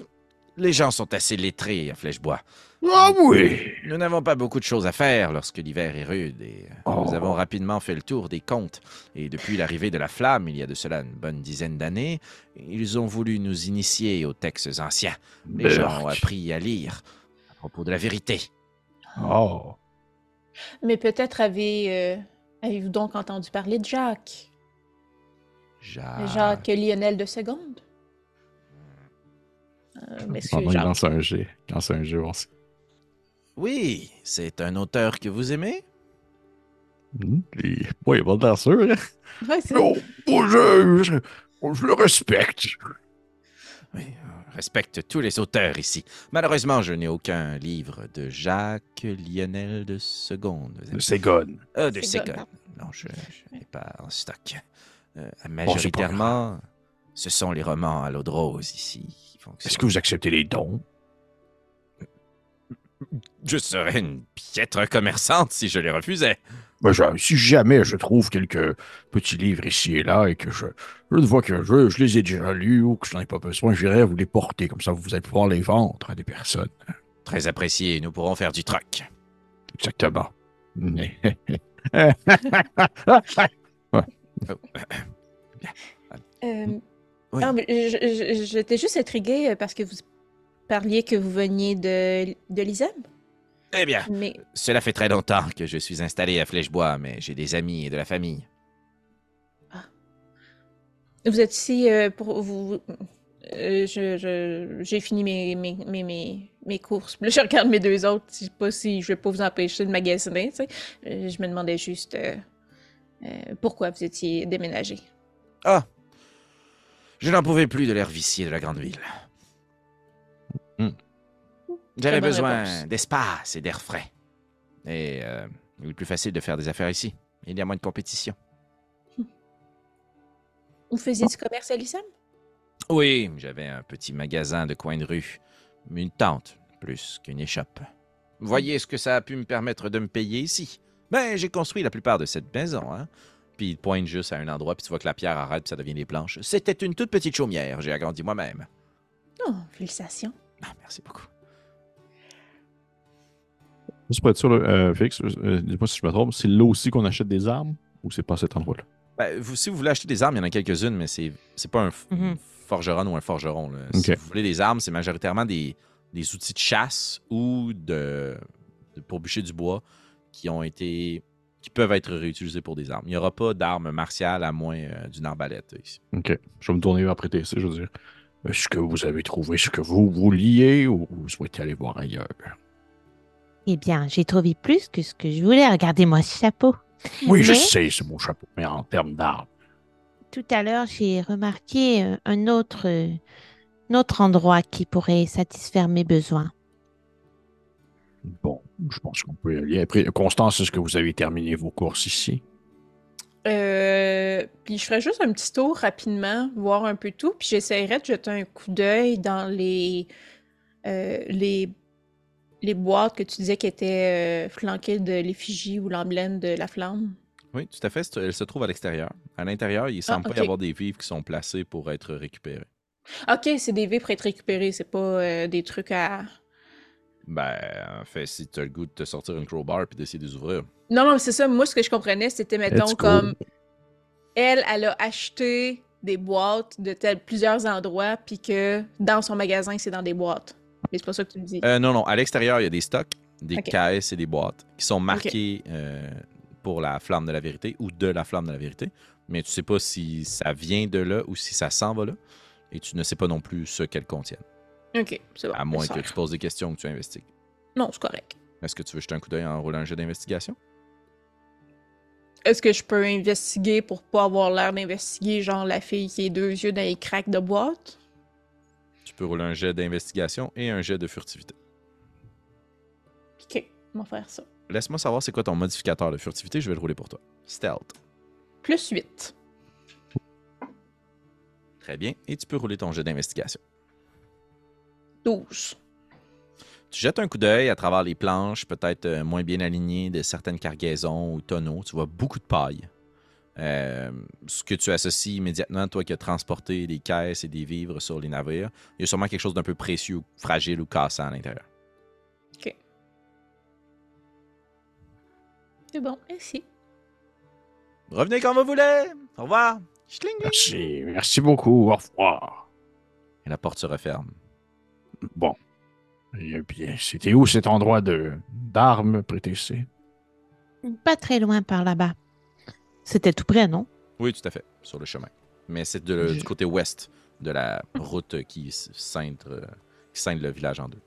Les gens sont assez lettrés à Flèchebois. Ah oui! Nous n'avons pas beaucoup de choses à faire lorsque l'hiver est rude et euh, Oh. nous avons rapidement fait le tour des contes. Et depuis l'arrivée de la flamme, il y a de cela une bonne dizaine d'années, ils ont voulu nous initier aux textes anciens. Les gens ont appris à lire à propos de la vérité. Oh. Mais peut-être avez, euh, avez-vous donc entendu parler de Jacques? Jacques. Jacques Lionel de Seconde? Euh, qu'il Jacques. lance un jet. Il lance un jet, on sait. Oui, c'est un auteur que vous aimez? Hmm, il- Ouais, de sûr. hein? Ouais, c'est- Oh, oh, je, je, je le respecte. Oui, on respecte tous les auteurs ici. Malheureusement, je n'ai aucun livre de Jacques Lionel de Seconde. C'est Gon. Ah, de C'est Ségon. bon. non, je, je n'ai pas en stock. Euh, majoritairement, ce sont les romans à l'eau de rose ici. Est-ce que vous acceptez les dons? Je serais une piètre commerçante si je les refusais. Ben, je- si jamais je trouve quelques petits livres ici et là et que je, je vois que je, je les ai déjà lus ou que je n'en ai pas besoin, j'irai vous les porter. Comme ça, vous allez pouvoir les vendre à des personnes. Très apprécié, nous pourrons faire du troc. Exactement. Euh, Oui. ah, J'étais juste intriguée parce que vous parliez que vous veniez de, de l'Isem. Eh bien, Mais cela fait très longtemps que je suis installé à Flèchebois, mais j'ai des amis et de la famille. vous êtes ici euh, pour vous. euh, je- je- J'ai fini mes, mes, mes, mes, mes courses. Je regarde mes deux autres. Je sais pas si je vais pas vous empêcher de magasiner. tu sais. Euh, je me demandais juste euh, pourquoi vous étiez déménagé. Ah Je n'en pouvais plus de l'air vicié de la grande ville. Hmm. J'avais besoin d'espace et d'air frais. Et euh, il est plus facile de faire des affaires ici. Il y a moins de compétition. Vous faisiez du commerce à l'Isem? Oui, j'avais un petit magasin de coin de rue. Une tente, plus qu'une échoppe. Voyez ce que ça a pu me permettre de me payer ici? Ben, j'ai construit la plupart de cette maison, hein. Puis il pointe juste à un endroit, puis tu vois que la pierre arrête, puis ça devient des planches. C'était une toute petite chaumière, j'ai agrandi moi-même. Oh, félicitations. Ah, merci beaucoup. Juste pour être sûr, euh, Félix, euh, dis-moi si je me trompe, c'est là aussi qu'on achète des armes ou c'est pas cet endroit-là? Ben, vous, si vous voulez acheter des armes, il y en a quelques-unes, mais c'est c'est pas un f- Mhm. forgeron ou un forgeron. là. Si vous voulez des armes, c'est majoritairement des, des outils de chasse ou de, de- pour bûcher du bois qui ont été qui peuvent être réutilisés pour des armes. Il n'y aura pas d'armes martiales à moins euh, d'une arbalète ici. Ok. Je vais me tourner vers TC, je veux dire. Est-ce que vous avez trouvé ce que vous vouliez ou vous souhaitez aller voir ailleurs? Eh bien, j'ai trouvé plus que ce que je voulais. Regardez-moi ce chapeau. Oui, je sais, c'est mon chapeau, mais en termes d'armes. Tout à l'heure, j'ai remarqué euh, un autre, euh, un autre endroit qui pourrait satisfaire mes besoins. Bon, je pense qu'on peut y aller. Après, Constance, est-ce que vous avez terminé vos courses ici? Euh, puis je ferais juste un petit tour rapidement, voir un peu tout, puis j'essaierais de jeter un coup d'œil dans les, euh, les, les boîtes que tu disais qui étaient euh, flanquées de l'effigie ou l'emblème de la flamme. Oui, tout à fait. Elle se trouve à l'extérieur. À l'intérieur, il semble Ah, pas y avoir des vivres qui sont placés pour être récupérés. Ok, c'est des vivres pour être récupérés, c'est pas des trucs à. Ben, en fait, si tu as le goût de te sortir une crowbar puis d'essayer de les ouvrir. Non, non, c'est ça. Moi, ce que je comprenais, c'était, mettons, comme elle, elle a acheté des boîtes de tel, plusieurs endroits, puis que dans son magasin, c'est dans des boîtes. Mais c'est pas ça que tu me dis. Euh, non, non. À l'extérieur, il y a des stocks, des caisses et des boîtes qui sont marqués euh, pour la flamme de la vérité ou de la flamme de la vérité. Mais tu sais pas si ça vient de là ou si ça s'en va là. Et tu ne sais pas non plus ce qu'elles contiennent. Ok, c'est bon. À moins que tu poses des questions ou que tu investigues. Non, c'est correct. Est-ce que tu veux jeter un coup d'œil en roulant un jeu d'investigation? Est-ce que je peux investiguer pour pas avoir l'air d'investiguer, genre la fille qui a deux yeux dans les cracks de boîte? Tu peux rouler un jet d'investigation et un jet de furtivité. Ok, on va faire ça. Laisse-moi savoir c'est quoi ton modificateur de furtivité, je vais le rouler pour toi. Stealth. Plus 8. Très bien. Et tu peux rouler ton jet d'investigation. 12. Tu jettes un coup d'œil à travers les planches, peut-être euh, moins bien alignées de certaines cargaisons ou tonneaux. Tu vois beaucoup de paille. Euh, ce que tu associes immédiatement, toi qui as transporté des caisses et des vivres sur les navires, il y a sûrement quelque chose d'un peu précieux, ou fragile ou cassant à l'intérieur. C'est bon, merci. Revenez quand vous voulez. Au revoir. Merci, merci beaucoup. Au revoir. Et la porte se referme. Bon. Eh bien, c'était où cet endroit de d'armes, PTC? Pas très loin par là-bas. C'était tout près, non? Oui, tout à fait, sur le chemin. Mais c'est de- du côté ouest de la route qui scinde, euh, qui scinde le village en deux.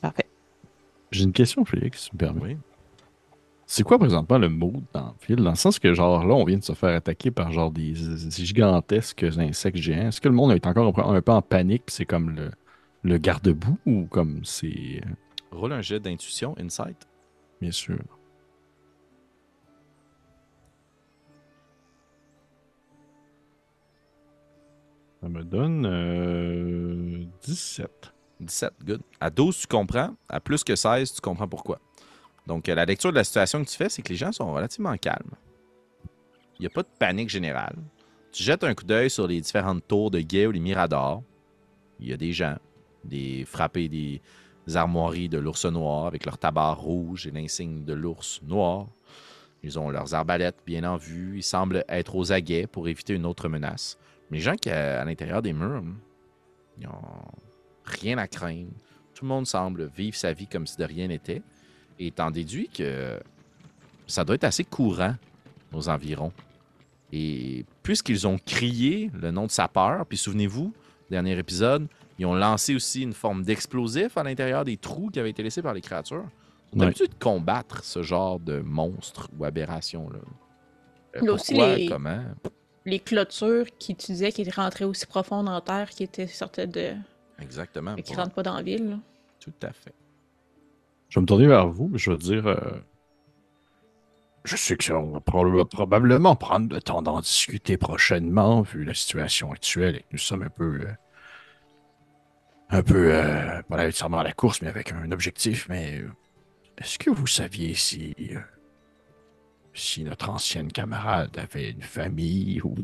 Parfait. J'ai une question, Félix, si tu me permets. Oui. C'est quoi présentement le mood dans le film? Dans le sens que, genre, là, on vient de se faire attaquer par, genre, des, des gigantesques insectes géants. Est-ce que le monde est encore un peu, un peu en panique, puis c'est comme le, le garde-boue ou comme c'est. Euh, Roule un jet d'intuition, insight. Bien sûr. Ça me donne euh, 17. 17, good. À 12, tu comprends. À plus que 16, tu comprends pourquoi. Donc, euh, la lecture de la situation que tu fais, c'est que les gens sont relativement calmes. Il n'y a pas de panique générale. Tu jettes un coup d'œil sur les différentes tours de guet ou les miradors. Il y a des gens des frappés des armoiries de l'ours noir avec leur tabac rouge et l'insigne de l'ours noir. Ils ont leurs arbalètes bien en vue. Ils semblent être aux aguets pour éviter une autre menace. Mais les gens qui, à, à l'intérieur des murs, hum, ils n'ont rien à craindre. Tout le monde semble vivre sa vie comme si de rien n'était. Et t'en déduis que ça doit être assez courant aux environs. Et puisqu'ils ont crié le nom de sa peur, puis souvenez-vous, dernier épisode, ils ont lancé aussi une forme d'explosif à l'intérieur des trous qui avaient été laissés par les créatures. Ils ont Ouais. l'habitude de combattre ce genre de monstres ou aberrations-là. Euh, Mais aussi les- comment? Les clôtures qui tu disais qui étaient rentrées aussi profondes en terre, qui étaient sortaient de. Exactement. qui pour- rentrent pas dans la ville. là. Tout à fait. Je vais me tourner vers vous, je vais dire. euh, je sais que ça, on va proba- probablement prendre le temps d'en discuter prochainement, vu la situation actuelle et que nous sommes un peu. euh, un peu. euh, pas nécessairement à la course, mais avec un objectif. Mais euh, est-ce que vous saviez si. euh, si notre ancienne camarade avait une famille ou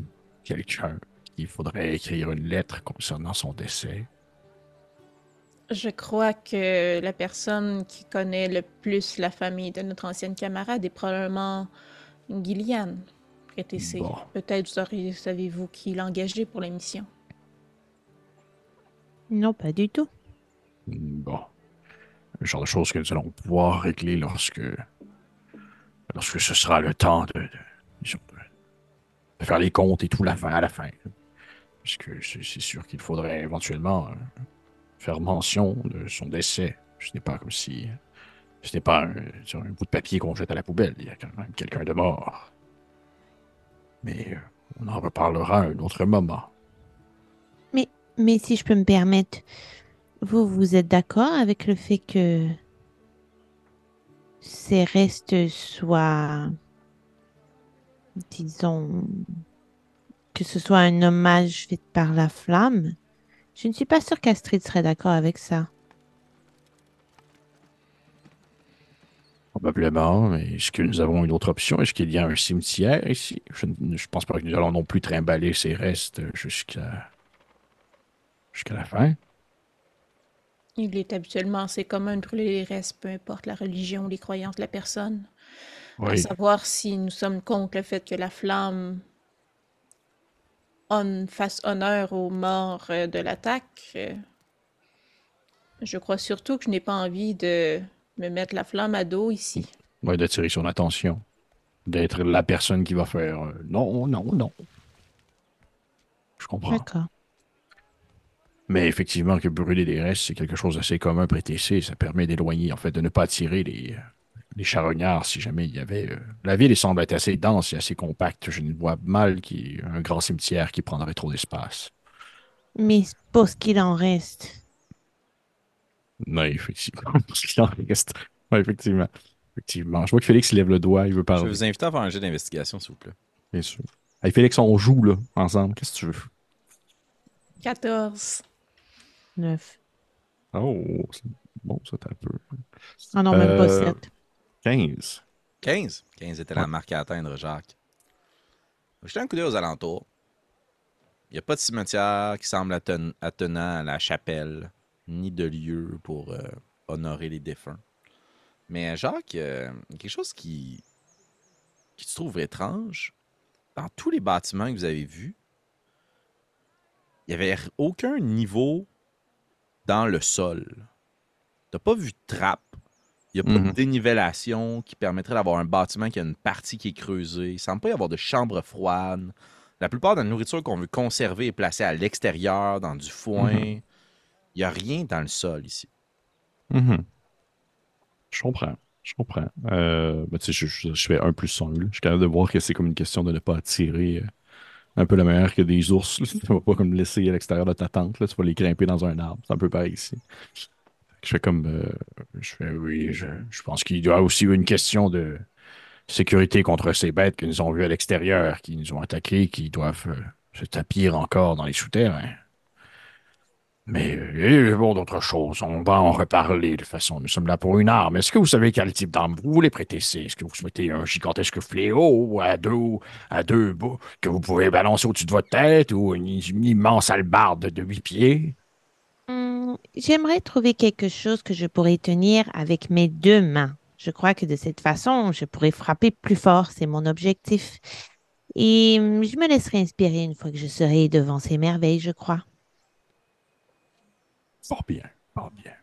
quelqu'un qu'il faudrait écrire une lettre concernant son décès? Je crois que la personne qui connaît le plus la famille de notre ancienne camarade est probablement Gillian. PTC. Bon. Peut-être savez-vous qui l'a engagé pour la mission. Non, pas du tout. Bon. Le genre de choses que nous allons pouvoir régler lorsque. lorsque ce sera le temps de. faire les comptes et tout la fin, à la fin. Puisque c'est c'est sûr qu'il faudrait éventuellement euh, faire mention de son décès. Ce n'est pas comme si. Ce n'est pas un, un bout de papier qu'on jette à la poubelle. Il y a quand même quelqu'un de mort. Mais euh, on en reparlera à un autre moment. Mais si je peux me permettre, vous, vous êtes d'accord avec le fait que ces restes soient, disons, que ce soit un hommage fait par la flamme? Je ne suis pas sûre qu'Astrid serait d'accord avec ça. Probablement, mais est-ce que nous avons une autre option? Est-ce qu'il y a un cimetière ici? Je ne pense pas que nous allons non plus trimballer ces restes jusqu'à jusqu'à la fin. Il est habituellement assez commun de brûler les restes, peu importe la religion ou les croyances de la personne. À Oui, savoir si nous sommes contre le fait que la flamme fasse honneur aux morts euh, de l'attaque. euh, Je crois surtout que je n'ai pas envie de me mettre la flamme à dos ici. ouais, d'attirer son attention. D'être la personne qui va faire euh, non, non, non. Je comprends. D'accord. Mais effectivement, que brûler des restes, c'est quelque chose d'assez commun près TC. Ça permet d'éloigner, en fait, de ne pas attirer les, euh, les charognards si jamais il y avait. euh, La ville semble être assez dense et assez compacte. Je ne vois mal qu'il y ait un grand cimetière qui prendrait trop d'espace. Mais pour ce qu'il en reste. Oui, effectivement. Parce qu'il en reste. Oui, effectivement. Effectivement. Je vois que Félix lève le doigt, il veut Je parler. vais vous inviter à faire un jeu d'investigation, s'il vous plaît. Bien sûr. Hey, Félix, on joue là, ensemble. Qu'est-ce que tu veux? 14. Neuf. Oh, c'est bon, ça t'as un peu. Ah non, même pas Euh, sept. 15. 15. 15 était la marque à atteindre, Jacques. Jetez un coup d'œil aux alentours. Il n'y a pas de cimetière qui semble atten- attenant à la chapelle, ni de lieu pour euh, honorer les défunts. Mais Jacques, euh, quelque chose qui, qui se trouve étrange, dans tous les bâtiments que vous avez vus, il n'y avait aucun niveau dans le sol. Tu pas vu de trappe. Il n'y a pas Mhm. de dénivellation qui permettrait d'avoir un bâtiment qui a une partie qui est creusée. Il ne semble pas y avoir de chambre froide. La plupart de la nourriture qu'on veut conserver est placée à l'extérieur, dans du foin. Mhm. Il n'y a rien dans le sol ici. Mhm. Je comprends. Je comprends. Euh, ben, je, je- je fais un plus un. Je suis capable de voir que c'est comme une question de ne pas attirer euh, un peu la meilleure que des ours. là. Tu vas pas comme laisser à l'extérieur de ta tente. Là. Tu vas les grimper dans un arbre. C'est un peu pareil ici. Je fais comme. euh, je fais oui, je, je pense qu'il y a aussi une question de sécurité contre ces bêtes que nous avons vues à l'extérieur, qui nous ont attaqués, qui doivent euh, se tapir encore dans les souterrains. Mais euh, bon, d'autres choses, on va en reparler de toute façon. Nous sommes là pour une arme. Est-ce que vous savez quel type d'arme vous voulez prêter? Est-ce que vous souhaitez un gigantesque fléau à deux, à deux bouts que vous pouvez balancer au-dessus de votre tête ou une, immense hallebarde de huit pieds? Hmm, J'aimerais trouver quelque chose que je pourrais tenir avec mes deux mains. Je crois que de cette façon, je pourrais frapper plus fort, c'est mon objectif. Et hum, je me laisserai inspirer une fois que je serai devant ces merveilles, je crois. Fort bien, fort bien.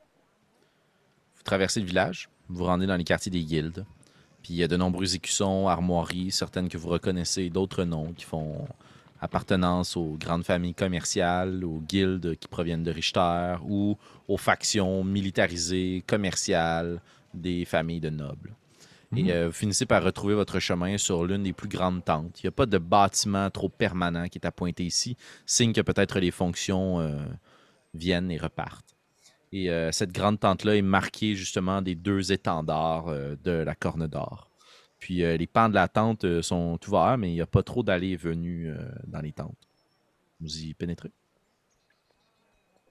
Vous traversez le village, vous vous rendez dans les quartiers des guildes. Puis il y a de nombreux écussons, armoiries, certaines que vous reconnaissez, d'autres non, qui font appartenance aux grandes familles commerciales, aux guildes qui proviennent de Richter ou aux factions militarisées, commerciales des familles de nobles. Et euh, vous finissez par retrouver votre chemin sur l'une des plus grandes tentes. Il n'y a pas de bâtiment trop permanent qui est à pointer ici, signe que peut-être les fonctions euh, viennent et repartent. Et euh, cette grande tente-là est marquée justement des deux étendards euh, de la Corne d'Or. Puis euh, les pans de la tente euh, sont ouverts, mais il n'y a pas trop d'allées et venues euh, dans les tentes. Vous y pénétrez?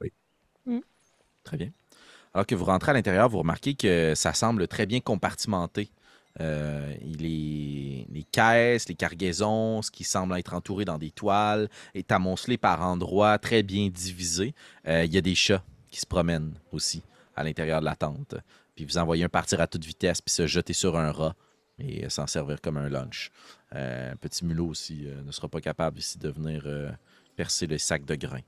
Oui. Mm. Très bien. Alors que vous rentrez à l'intérieur, vous remarquez que ça semble très bien compartimenté. Euh, les, les caisses, les cargaisons, ce qui semble être entouré dans des toiles, est amoncelé par endroits très bien divisés. Euh, Il y a des chats qui se promènent aussi à l'intérieur de la tente. Puis vous en voyez un partir à toute vitesse puis se jeter sur un rat et euh, s'en servir comme un lunch. Euh, petit mulot aussi ne sera pas capable ici de venir percer le sac de grains.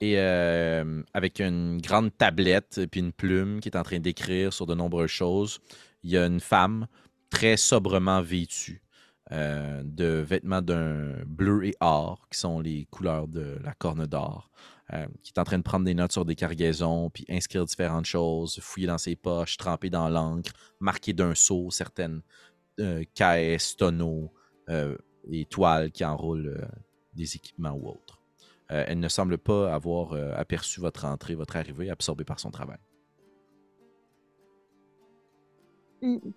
Et avec une grande tablette et puis une plume qui est en train d'écrire sur de nombreuses choses, il y a une femme très sobrement vêtue euh, de vêtements d'un bleu et or, qui sont les couleurs de la corne d'or, euh, qui est en train de prendre des notes sur des cargaisons, puis inscrire différentes choses, fouiller dans ses poches, tremper dans l'encre, marquer d'un seau certaines euh, caisses, tonneaux et toiles qui enroulent des équipements ou autres. Elle ne semble pas avoir aperçu votre entrée, votre arrivée, absorbée par son travail.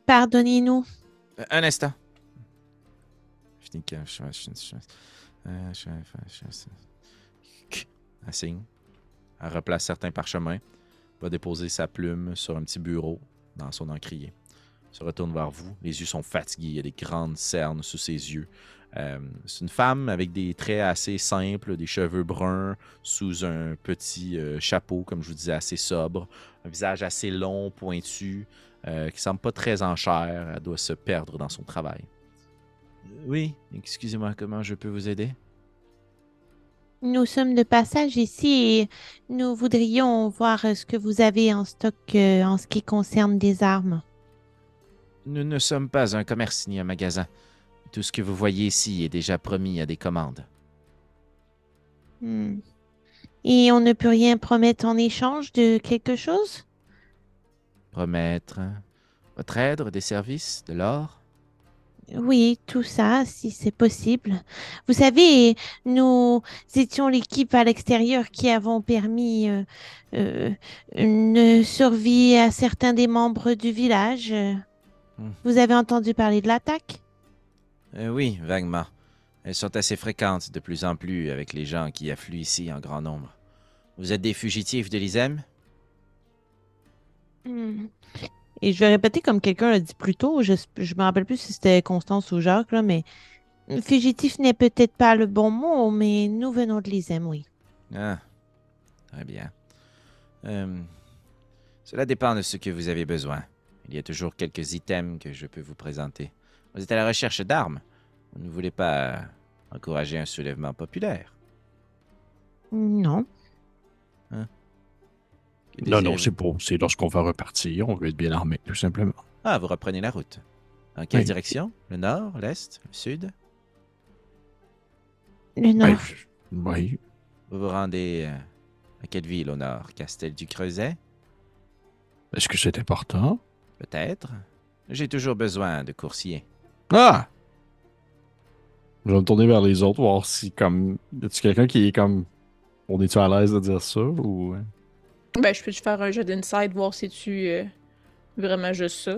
Pardonnez-nous. Un instant. Je- euh, Elle signe. Elle replace certains parchemins. Va déposer sa plume sur un petit bureau dans son encrier. Se retourne vers vous. Les yeux sont fatigués. Il y a des grandes cernes sous ses yeux. Euh, c'est une femme avec des traits assez simples, des cheveux bruns sous un petit euh, chapeau, comme je vous disais, assez sobre. Un visage assez long, pointu, euh, qui semble pas très en chair. Elle doit se perdre dans son travail. Oui, excusez-moi, comment je peux vous aider? Nous sommes de passage ici et nous voudrions voir euh, ce que vous avez en stock euh, en ce qui concerne des armes. Nous ne sommes pas un commerce ni un magasin. Tout ce que vous voyez ici est déjà promis à des commandes. Hmm. Et on ne peut rien promettre en échange de quelque chose? Promettre votre aide, des services, de l'or? Oui, tout ça, si c'est possible. Vous savez, nous étions l'équipe à l'extérieur qui avons permis euh, euh, une survie à certains des membres du village. Vous avez entendu parler de l'attaque? Euh, oui, vaguement. Elles sont assez fréquentes de plus en plus avec les gens qui affluent ici en grand nombre. Vous êtes des fugitifs de l'Isem? Hmm. Et je vais répéter comme quelqu'un l'a dit plus tôt, je ne me rappelle plus si c'était Constance ou Jacques, là, mais fugitif n'est peut-être pas le bon mot, mais nous venons de l'Isem, oui. Ah, très bien. Euh, cela dépend de ce que vous avez besoin. Il y a toujours quelques items que je peux vous présenter. Vous êtes à la recherche d'armes. Vous ne voulez pas encourager un soulèvement populaire? Non. Que Non, non, c'est pour. C'est lorsqu'on va repartir, on veut être bien armé, tout simplement. Ah, vous reprenez la route. En quelle Oui. direction? Le nord, l'est, le sud? Le nord. Ben, je- oui. Vous vous rendez euh, à quelle ville au nord? Castel du Creuset? Est-ce que c'est important? Peut-être. J'ai toujours besoin de coursiers. Ah! Je vais me tourner vers les autres, voir si, comme. Y a-tu quelqu'un qui est comme. On est-tu à l'aise de dire ça ou. Ben, je peux-tu faire un jeu d'insight, voir si tu euh, vraiment juste ça?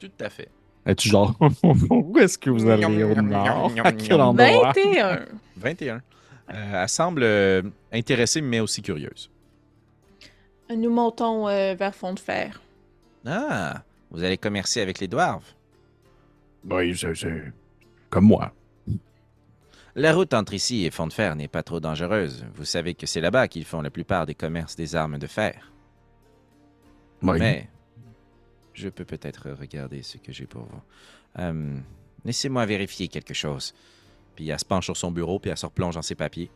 Tout à fait. Es-tu genre, où est-ce que vous allez au nord? À quel endroit? 21. 21. Euh, elle semble euh, intéressée, mais aussi curieuse. Nous montons euh, vers Fond de Fer. Ah, vous allez commercer avec les dwarves. Oui, c'est c'est comme moi. La route entre ici et Fond de Fer n'est pas trop dangereuse. Vous savez que c'est là-bas qu'ils font la plupart des commerces des armes de fer. Oui. Mais je peux peut-être regarder ce que j'ai pour vous. Euh, Laissez-moi vérifier quelque chose. Puis elle se penche sur son bureau, puis elle se replonge dans ses papiers.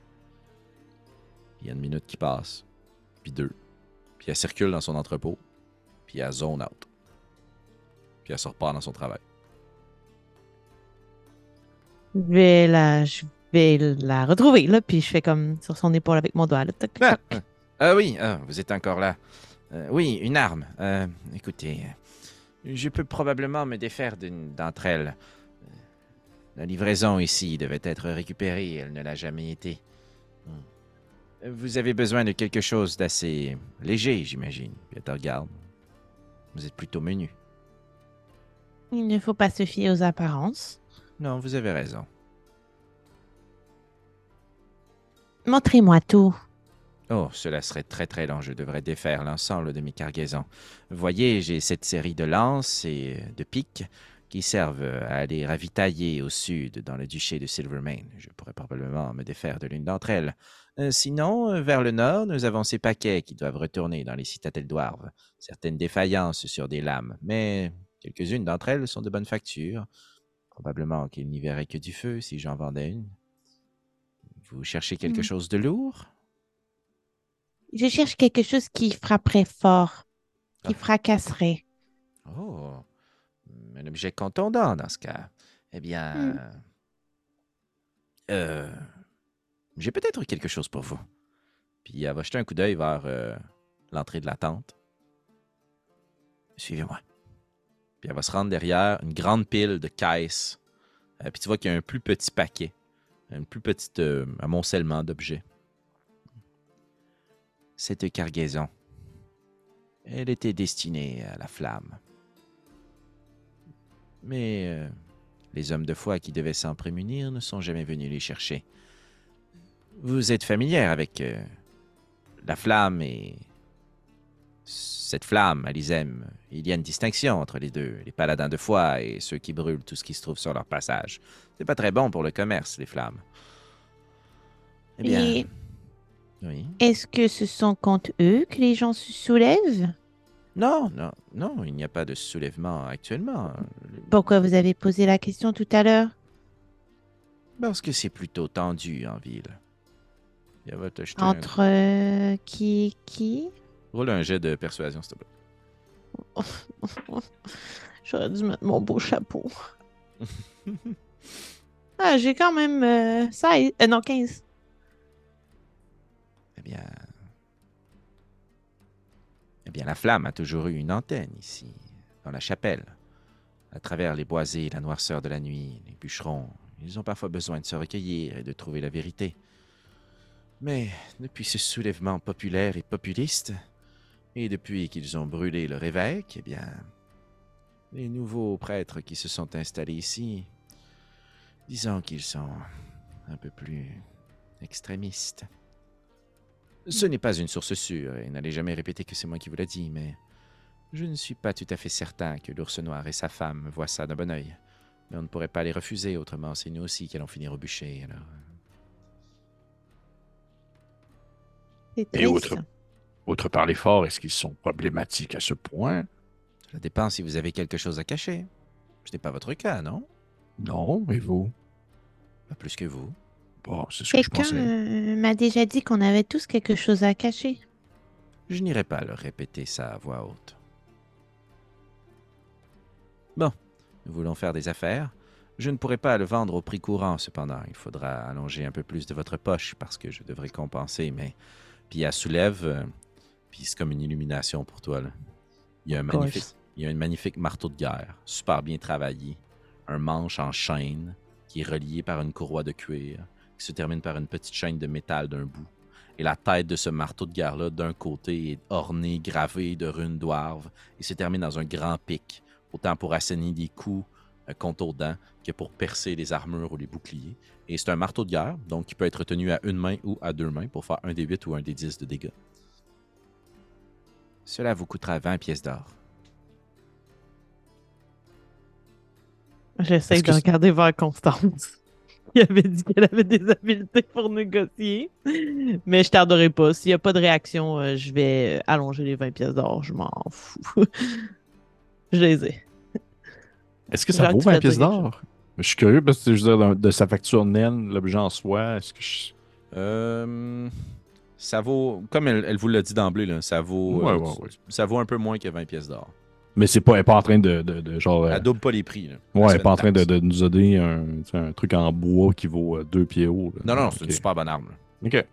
Il y a une minute qui passe, puis deux. Puis elle circule dans son entrepôt, puis elle zone out. Puis elle se repart dans son travail. Je vais la, je vais la retrouver, là, puis je fais comme sur son épaule avec mon doigt. Là. Toc, Ah, toc. ah oui, ah, vous êtes encore là. Euh, oui, une arme. Euh, écoutez, euh, je peux probablement me défaire d'une d'entre elles. La livraison ici devait être récupérée, elle ne l'a jamais été. Hmm. Vous avez besoin de quelque chose d'assez léger, j'imagine. Puis elle te regarde. Vous êtes plutôt menu. Il ne faut pas se fier aux apparences. Non, vous avez raison. Montrez-moi tout. Oh, cela serait très très long. Je devrais défaire l'ensemble de mes cargaisons. Voyez, j'ai cette série de lances et de piques qui servent à aller ravitailler au sud dans le duché de Silvermane. Je pourrais probablement me défaire de l'une d'entre elles. Sinon, vers le nord, nous avons ces paquets qui doivent retourner dans les citadelles d'Ouarve. Certaines défaillances sur des lames, mais quelques-unes d'entre elles sont de bonne facture. Probablement qu'il n'y verrait que du feu si j'en vendais une. Vous cherchez quelque Mhm. chose de lourd? Je cherche quelque chose qui frapperait fort, qui Ah. fracasserait. Oh, un objet contondant dans ce cas. Eh bien, Hmm. euh, j'ai peut-être quelque chose pour vous. Puis elle va jeter un coup d'œil vers euh, l'entrée de la tente. Suivez-moi. Puis elle va se rendre derrière une grande pile de caisses. Euh, puis tu vois qu'il y a un plus petit paquet. Un plus petit euh, amoncellement d'objets. Cette cargaison, elle était destinée à la flamme. Mais les hommes de foi qui devaient s'en prémunir ne sont jamais venus les chercher. Vous êtes familière avec euh, la flamme et cette flamme, Alizem. Il y a une distinction entre les deux, les paladins de foi et ceux qui brûlent tout ce qui se trouve sur leur passage. C'est pas très bon pour le commerce, les flammes. Eh bien, Et oui. est-ce que ce sont contre eux que les gens se soulèvent? Non, non, non, il n'y a pas de soulèvement actuellement. Pourquoi vous avez posé la question tout à l'heure? Parce que c'est plutôt tendu en ville. Il va te jeter un- Entre qui qui? Roule un jet de persuasion, s'il te plaît. J'aurais dû mettre mon beau chapeau. ah, j'ai quand même euh, 16, euh, non 15. Eh bien. Eh bien, la flamme a toujours eu une antenne ici, dans la chapelle. À travers les boisés et la noirceur de la nuit, les bûcherons, ils ont parfois besoin de se recueillir et de trouver la vérité. Mais depuis ce soulèvement populaire et populiste, et depuis qu'ils ont brûlé leur évêque, eh bien, les nouveaux prêtres qui se sont installés ici, disons qu'ils sont un peu plus extrémistes. Ce n'est pas une source sûre, et n'allez jamais répéter que c'est moi qui vous l'ai dit, mais je ne suis pas tout à fait certain que l'ours noir et sa femme voient ça d'un bon œil. Mais on ne pourrait pas les refuser, autrement c'est nous aussi qui allons finir au bûcher, alors... Et autre, autre par les forts, est-ce qu'ils sont problématiques à ce point? Ça dépend si vous avez quelque chose à cacher. Ce n'est pas votre cas, non? Non, et vous? Pas plus que vous. Bon, c'est ce que je Quelqu'un pensais. euh, m'a déjà dit qu'on avait tous quelque chose à cacher. Je n'irai pas leur répéter ça à voix haute. Bon, nous voulons faire des affaires. Je ne pourrai pas le vendre au prix courant, cependant. Il faudra allonger un peu plus de votre poche parce que je devrais compenser, mais... Puis elle soulève, euh, puis c'est comme une illumination pour toi. Là. Il, y a un magnifique, il y a un magnifique marteau de guerre, super bien travaillé, un manche en chaîne qui est relié par une courroie de cuir, qui se termine par une petite chaîne de métal d'un bout. Et la tête de ce marteau de guerre-là, d'un côté, est ornée, gravée de runes d'oarve, et se termine dans un grand pic, autant pour asséner des coups un contour de dents que pour percer les armures ou les boucliers. Et c'est un marteau de guerre, donc qui peut être tenu à une main ou à deux mains pour faire un des 8 ou un des 10 de dégâts. Cela vous coûtera 20 pièces d'or. J'essaie de regarder vers Constance. Il avait dit qu'elle avait des habiletés pour négocier. Mais je tarderai pas. S'il n'y a pas de réaction, euh, je vais allonger les 20 pièces d'or. Je m'en fous. je les ai. Est-ce que ça hâte vaut que tu 20 fasses pièces d'or? Je suis curieux parce que je veux dire, de, sa facture naine, l'objet en soi, est-ce que je... Euh, ça vaut, comme elle, elle vous l'a dit d'emblée, là, ça vaut, Ouais, euh, ouais, ouais. ça vaut un peu moins que 20 pièces d'or. Mais c'est pas, elle est pas en train de, de, de genre... euh, Elle double pas les prix. Là. ouais, elle est pas en train de, nous donner un, truc en bois qui vaut euh, deux pieds haut. là. Non, non, c'est Ok. une super bonne arme. là. Ok.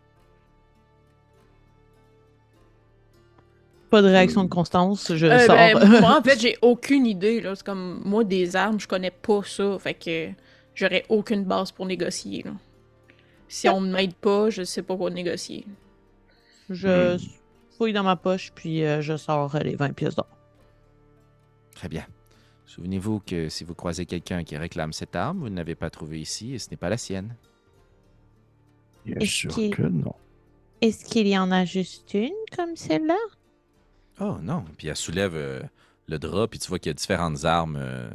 Pas de réaction de Constance. Je Euh, sors. ben, moi, en fait, j'ai aucune idée. Là. C'est comme, moi, des armes, je connais pas ça. Fait que j'aurais aucune base pour négocier. Là. Si on m'aide pas, je sais pas quoi négocier. je fouille dans ma poche, puis euh, je sors euh, les 20 pièces d'or. Très bien. Souvenez-vous que si vous croisez quelqu'un qui réclame cette arme, vous ne l'avez pas trouvée ici et ce n'est pas la sienne. Bien sûr que non. Est-ce qu'il y en a juste une comme celle-là? Oh non. Puis elle soulève euh, le drap, puis tu vois qu'il y a différentes armes euh,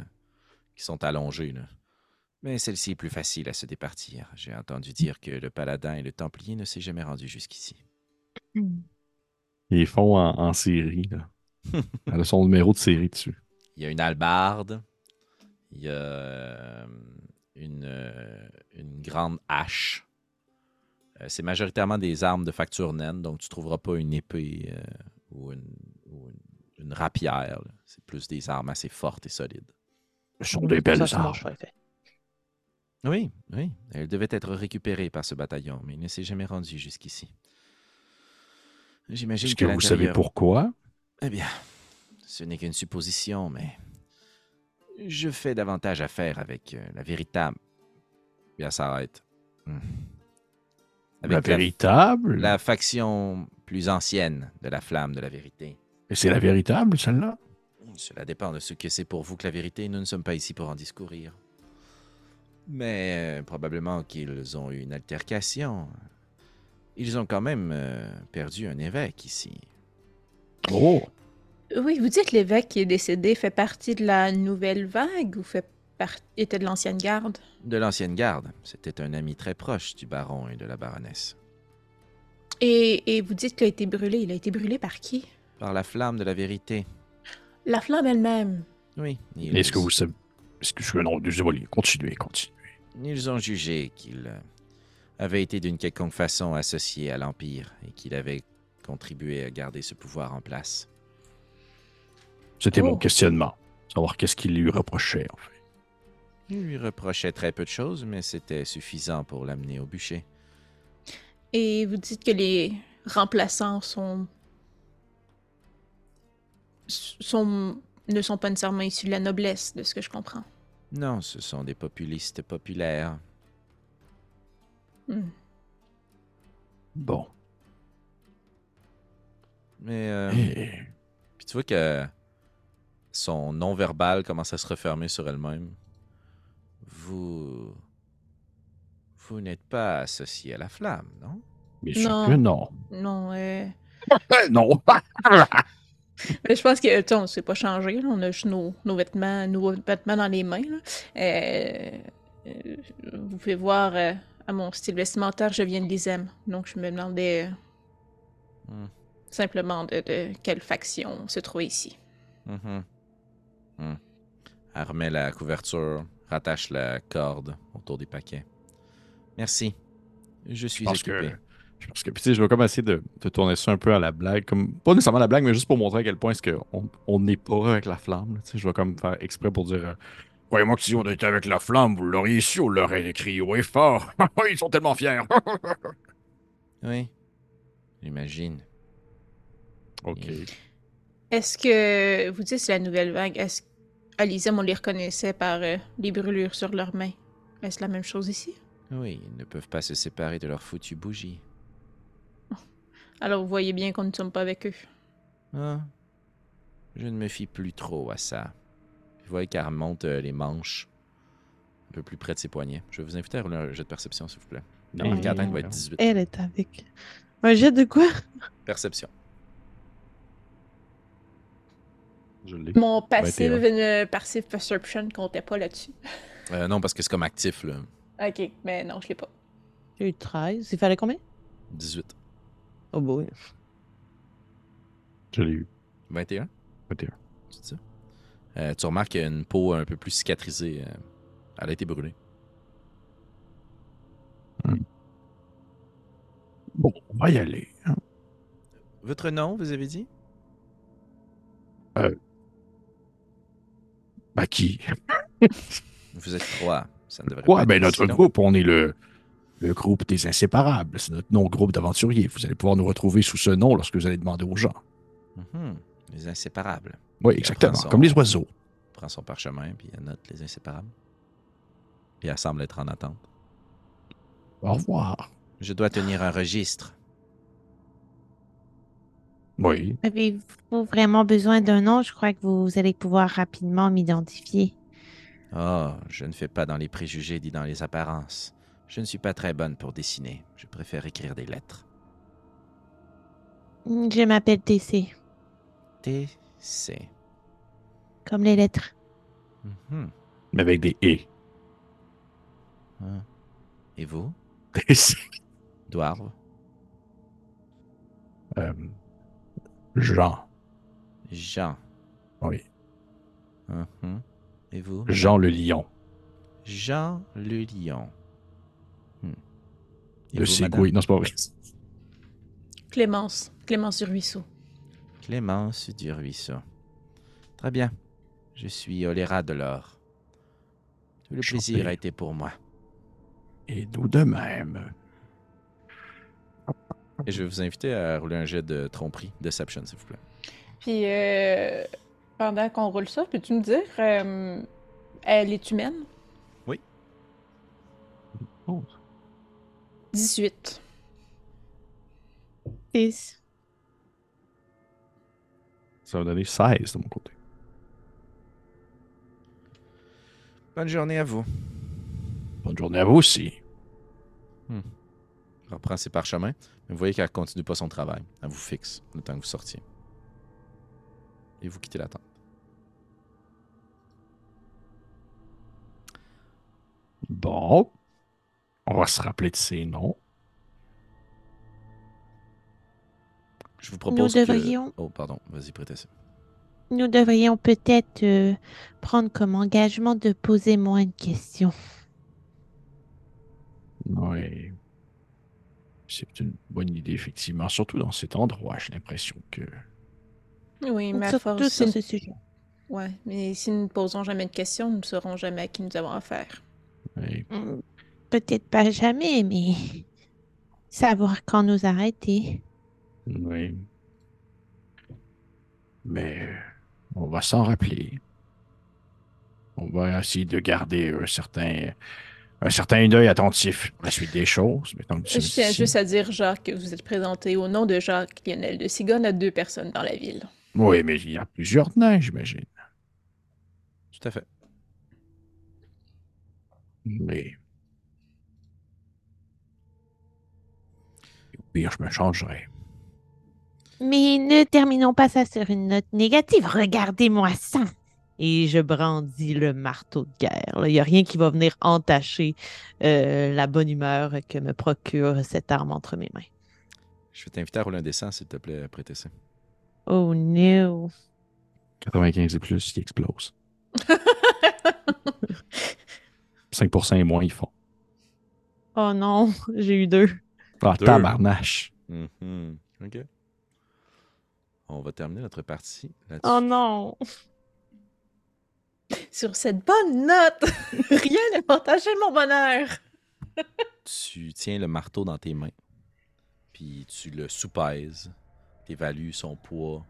qui sont allongées. Là. Mais celle-ci est plus facile à se départir. J'ai entendu dire que le paladin et le templier ne s'est jamais rendu jusqu'ici. Ils font en, en série. Là. Elle a son numéro de série dessus. Il y a une hallebarde, il y a euh, une, une grande hache. C'est majoritairement des armes de facture naine, donc tu trouveras pas une épée euh, ou, une, ou une- une rapière. C'est plus des armes assez fortes et solides. Ce sont des belles Ça, armes. Oui, oui. Elle devait être récupérée par ce bataillon, mais il ne s'est jamais rendu jusqu'ici. J'imagine Est-ce que que vous savez pourquoi? Eh bien, ce n'est qu'une supposition, mais je fais davantage affaire avec euh, la véritable. Bien, ça arrête. Hmm. La Avec la, véritable? la faction plus ancienne de la flamme de la vérité. Et c'est la véritable, celle-là? Cela dépend de ce que c'est pour vous que la vérité. Nous ne sommes pas ici pour en discourir. Mais euh, probablement qu'ils ont eu une altercation. Ils ont quand même euh, perdu un évêque ici. Oh! Oui, vous dites que l'évêque qui est décédé fait partie de la nouvelle vague ou fait par- était de l'ancienne garde? De l'ancienne garde. C'était un ami très proche du baron et de la baronesse. Et, et vous dites qu'il a été brûlé. Il a été brûlé par qui? Par la flamme de la vérité. La flamme elle-même. Oui. Ils, Est-ce que vous savez... Est-ce que je... Non, désolé. Continuez, continuez. ils ont jugé qu'il euh, avait été d'une quelconque façon associé à l'Empire et qu'il avait contribué à garder ce pouvoir en place. C'était Oh. mon questionnement. Savoir qu'est-ce qu'il lui reprochait, en fait. Il lui reprochait très peu de choses, mais c'était suffisant pour l'amener au bûcher. Et vous dites que les remplaçants sont. sont ne sont pas nécessairement issus de la noblesse, de ce que je comprends. Non, ce sont des populistes populaires. Hmm. Bon. Mais euh, puis tu vois que son non-verbal commence à se refermer sur elle-même. Vous... Vous n'êtes pas associé à la flamme, non? Bien sûr Non. que non. Non, euh... Non! mais je pense que, tu sais, on s'est pas changé, là. On a juste nos, nos vêtements, nos vêtements dans les mains, là. Euh, euh, vous pouvez voir euh, à mon style vestimentaire, je viens de l'Isem. Donc, je me demandais euh, Hmm. simplement de, de quelle faction se trouvait ici. Mhm. Hmm. Elle remet la couverture, rattache la corde autour des paquets. Merci. Je suis pense occupé. que- Je pense que, puis, tu sais, je vais comme essayer de, de tourner ça un peu à la blague. Comme, pas nécessairement à la blague, mais juste pour montrer à quel point est-ce qu'on on n'est pas avec la flamme. là. Tu sais, je vais comme faire exprès pour dire euh, Croyez-moi que si on était avec la flamme, vous l'auriez su, on l'aurait écrit haut et fort. Ils sont tellement fiers. Oui. J'imagine. ok. Est-ce que vous dites c'est la nouvelle vague? Est-ce qu'à l'Isem, on les reconnaissait par euh, les brûlures sur leurs mains? Est-ce la même chose ici? Oui, ils ne peuvent pas se séparer de leur foutue bougie. Alors vous voyez bien qu'on ne sommes pas avec eux. Ah. Je ne me fie plus trop à ça. Vous voyez qu'elle remonte euh, les manches un peu plus près de ses poignets. Je vais vous inviter à rouler un jet de perception, s'il vous plaît. Va être voyons. 18. Elle est avec. Un jet de quoi? Perception. Je l'ai. Mon passive, 21. une passive perception comptait pas là-dessus. Euh, non, parce que c'est comme actif, là. Ok, mais non, je l'ai pas. J'ai eu 13. Il fallait combien? 18. Oh boy. Je l'ai eu. 21, 21. c'est ça? Euh, tu remarques qu'il y a une peau un peu plus cicatrisée. euh, elle a été brûlée. Bon, on va y aller. hein. Votre nom, vous avez dit? Bah qui? Vous êtes trois. Ça ne devrait Ouais, pas ben notre groupe, on est le, le groupe des inséparables. C'est notre nom groupe d'aventuriers. Vous allez pouvoir nous retrouver sous ce nom lorsque vous allez demander aux gens. Mhm. Les inséparables. Oui, exactement. son- Comme les oiseaux. Prend son parchemin, puis elle note les inséparables. Puis elle semble être en attente. Au revoir. Je dois tenir un registre. Oui. Avez-vous vraiment besoin d'un nom? Je crois que vous allez pouvoir rapidement m'identifier. Oh, je ne fais pas dans les préjugés ni dans les apparences. Je ne suis pas très bonne pour dessiner. Je préfère écrire des lettres. Hmm, Je m'appelle TC, T-C. comme les lettres. Mhm. Mais avec des et. Ah. Et vous, C'est, Dwarf? euh, Jean. Jean. Oui. Mhm. Et vous? Jean le lion. Jean le lion. Hmm. Le? Ségoué. Non, c'est pas vrai. Clémence. Clémence du ruisseau. Clémence du Ruisseau. Très bien. Je suis Oléra de l'Or. Tout le plaisir a été pour moi. Et nous de même. Et je vais vous inviter à rouler un jet de tromperie, Deception, s'il vous plaît. Puis, euh, pendant qu'on roule ça, peux-tu me dire, euh, elle est humaine? Oh. 18. 6. Ça va donner 16 de mon côté. Bonne journée à vous. Bonne journée à vous aussi. Elle reprend ses parchemins. Vous voyez qu'elle continue pas son travail. Elle vous fixe le temps que vous sortiez. Et vous quittez la tente. Bon. On va se rappeler de ces noms. Je vous propose que... devrions- Oh, pardon. Vas-y, prêtez ça. Nous devrions peut-être euh, prendre comme engagement de poser moins de questions. Oui. C'est une bonne idée, effectivement. Surtout dans cet endroit, j'ai l'impression que. Oui, mais à Surtout force, sur ce sujet. Ouais, mais si nous ne posons jamais de questions, nous ne saurons jamais à qui nous avons affaire. Oui. Hmm, Peut-être pas jamais, mais savoir quand nous arrêter. oui. Mais euh, on va s'en rappeler. On va essayer de garder un certain, un certain œil attentif à la suite des choses. Que nous Je tiens ici. juste à dire, Jacques, que vous êtes présenté au nom de Jacques Lionel de Sigone à deux personnes dans la ville. Oui, mais il y a plusieurs nains, j'imagine. Tout à fait. Mais. Au pire, je me changerai. Mais ne terminons pas ça sur une note négative. Regardez-moi ça. Et je brandis le marteau de guerre. là. Il n'y a rien qui va venir entacher euh, la bonne humeur que me procure cette arme entre mes mains. Je vais t'inviter à rouler un dessin, s'il te plaît, prêtez ça. Oh no. 95 et plus, qui explose. 5% et moins, ils font. Oh non, j'ai eu deux. Ah, Deux. tabarnache. Mhm. OK. On va terminer notre partie là-dessus. Oh non. Sur cette bonne note, rien n'a partagé mon bonheur. Tu tiens le marteau dans tes mains, puis tu le soupèses, tu évalues son poids,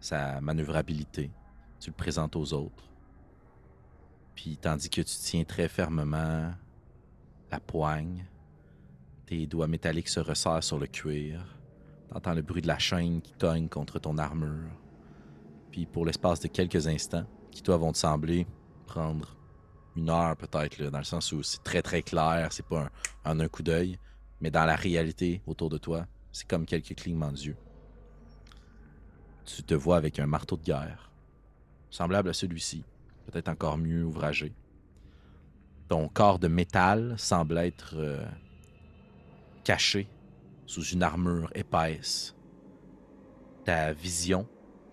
sa manœuvrabilité, tu le présentes aux autres. Puis tandis que tu tiens très fermement la poigne, tes doigts métalliques se resserrent sur le cuir, t'entends le bruit de la chaîne qui cogne contre ton armure. Puis pour l'espace de quelques instants, qui toi vont te sembler prendre une heure peut-être, dans le sens où c'est très très clair, c'est pas un, en un coup d'œil, mais dans la réalité autour de toi, c'est comme quelques clignements d'yeux. Tu te vois avec un marteau de guerre, semblable à celui-ci, peut-être encore mieux ouvragé. Ton corps de métal semble être euh, caché sous une armure épaisse. Ta vision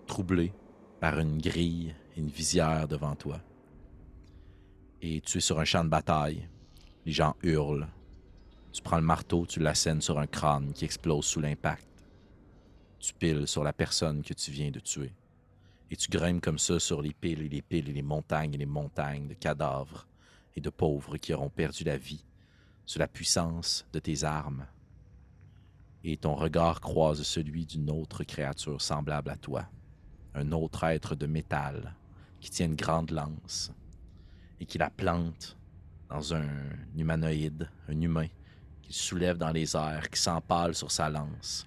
troublée par une grille une visière devant toi. Et tu es sur un champ de bataille. Les gens hurlent. Tu prends le marteau, tu l'assènes sur un crâne qui explose sous l'impact. Tu piles sur la personne que tu viens de tuer. Et tu grimpes comme ça sur les piles et les piles et les montagnes et les montagnes de cadavres et de pauvres qui auront perdu la vie sous la puissance de tes armes. Et ton regard croise celui d'une autre créature semblable à toi, un autre être de métal qui tient une grande lance et qui la plante dans un humanoïde, un humain, qu'il soulève dans les airs, qui s'empale sur sa lance,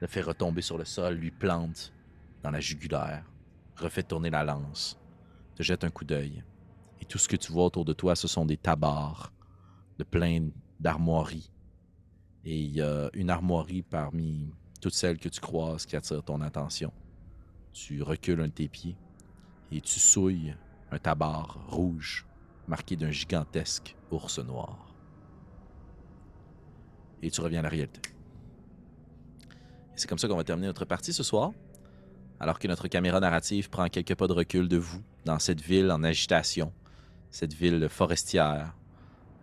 le fait retomber sur le sol, lui plante dans la jugulaire, refait tourner la lance, te jette un coup d'œil, et tout ce que tu vois autour de toi, ce sont des tabards, de plein d'armoiries. Et il y a une armoirie parmi toutes celles que tu croises qui attire ton attention. Tu recules un de tes pieds et tu souilles un tabard rouge marqué d'un gigantesque ours noir. Et tu reviens à la réalité. C'est comme ça qu'on va terminer notre partie ce soir, alors que notre caméra narrative prend quelques pas de recul de vous dans cette ville en agitation, cette ville forestière.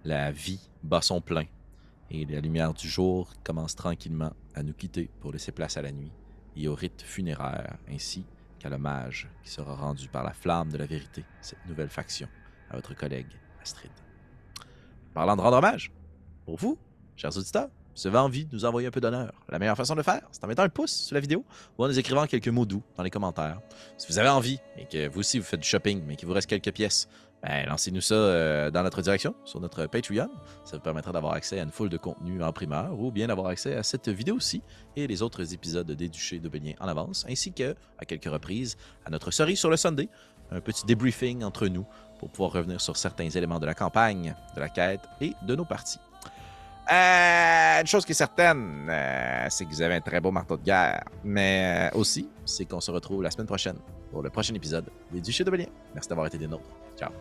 La vie bat son plein et la lumière du jour commence tranquillement à nous quitter pour laisser place à la nuit et au rite funéraire, ainsi l'hommage qui sera rendu par la flamme de la vérité, cette nouvelle faction, à votre collègue Astrid. Parlant de rendre hommage, pour vous, chers auditeurs, si vous avez envie de nous envoyer un peu d'honneur, la meilleure façon de le faire, c'est en mettant un pouce sur la vidéo ou en nous écrivant quelques mots doux dans les commentaires. Si vous avez envie et que vous aussi vous faites du shopping, mais qu'il vous reste quelques pièces, ben, lancez-nous ça euh, dans notre direction, sur notre Patreon. Ça vous permettra d'avoir accès à une foule de contenu en primeur ou bien d'avoir accès à cette vidéo aussi et les autres épisodes des Duchés de en avance, ainsi que, à quelques reprises, à notre cerise sur le Sunday, un petit débriefing entre nous pour pouvoir revenir sur certains éléments de la campagne, de la quête et de nos parties. Euh, une chose qui est certaine, euh, c'est que vous avez un très beau marteau de guerre. Mais aussi, c'est qu'on se retrouve la semaine prochaine pour le prochain épisode des Duchés de Beignet. Merci d'avoir été des nôtres. Ciao.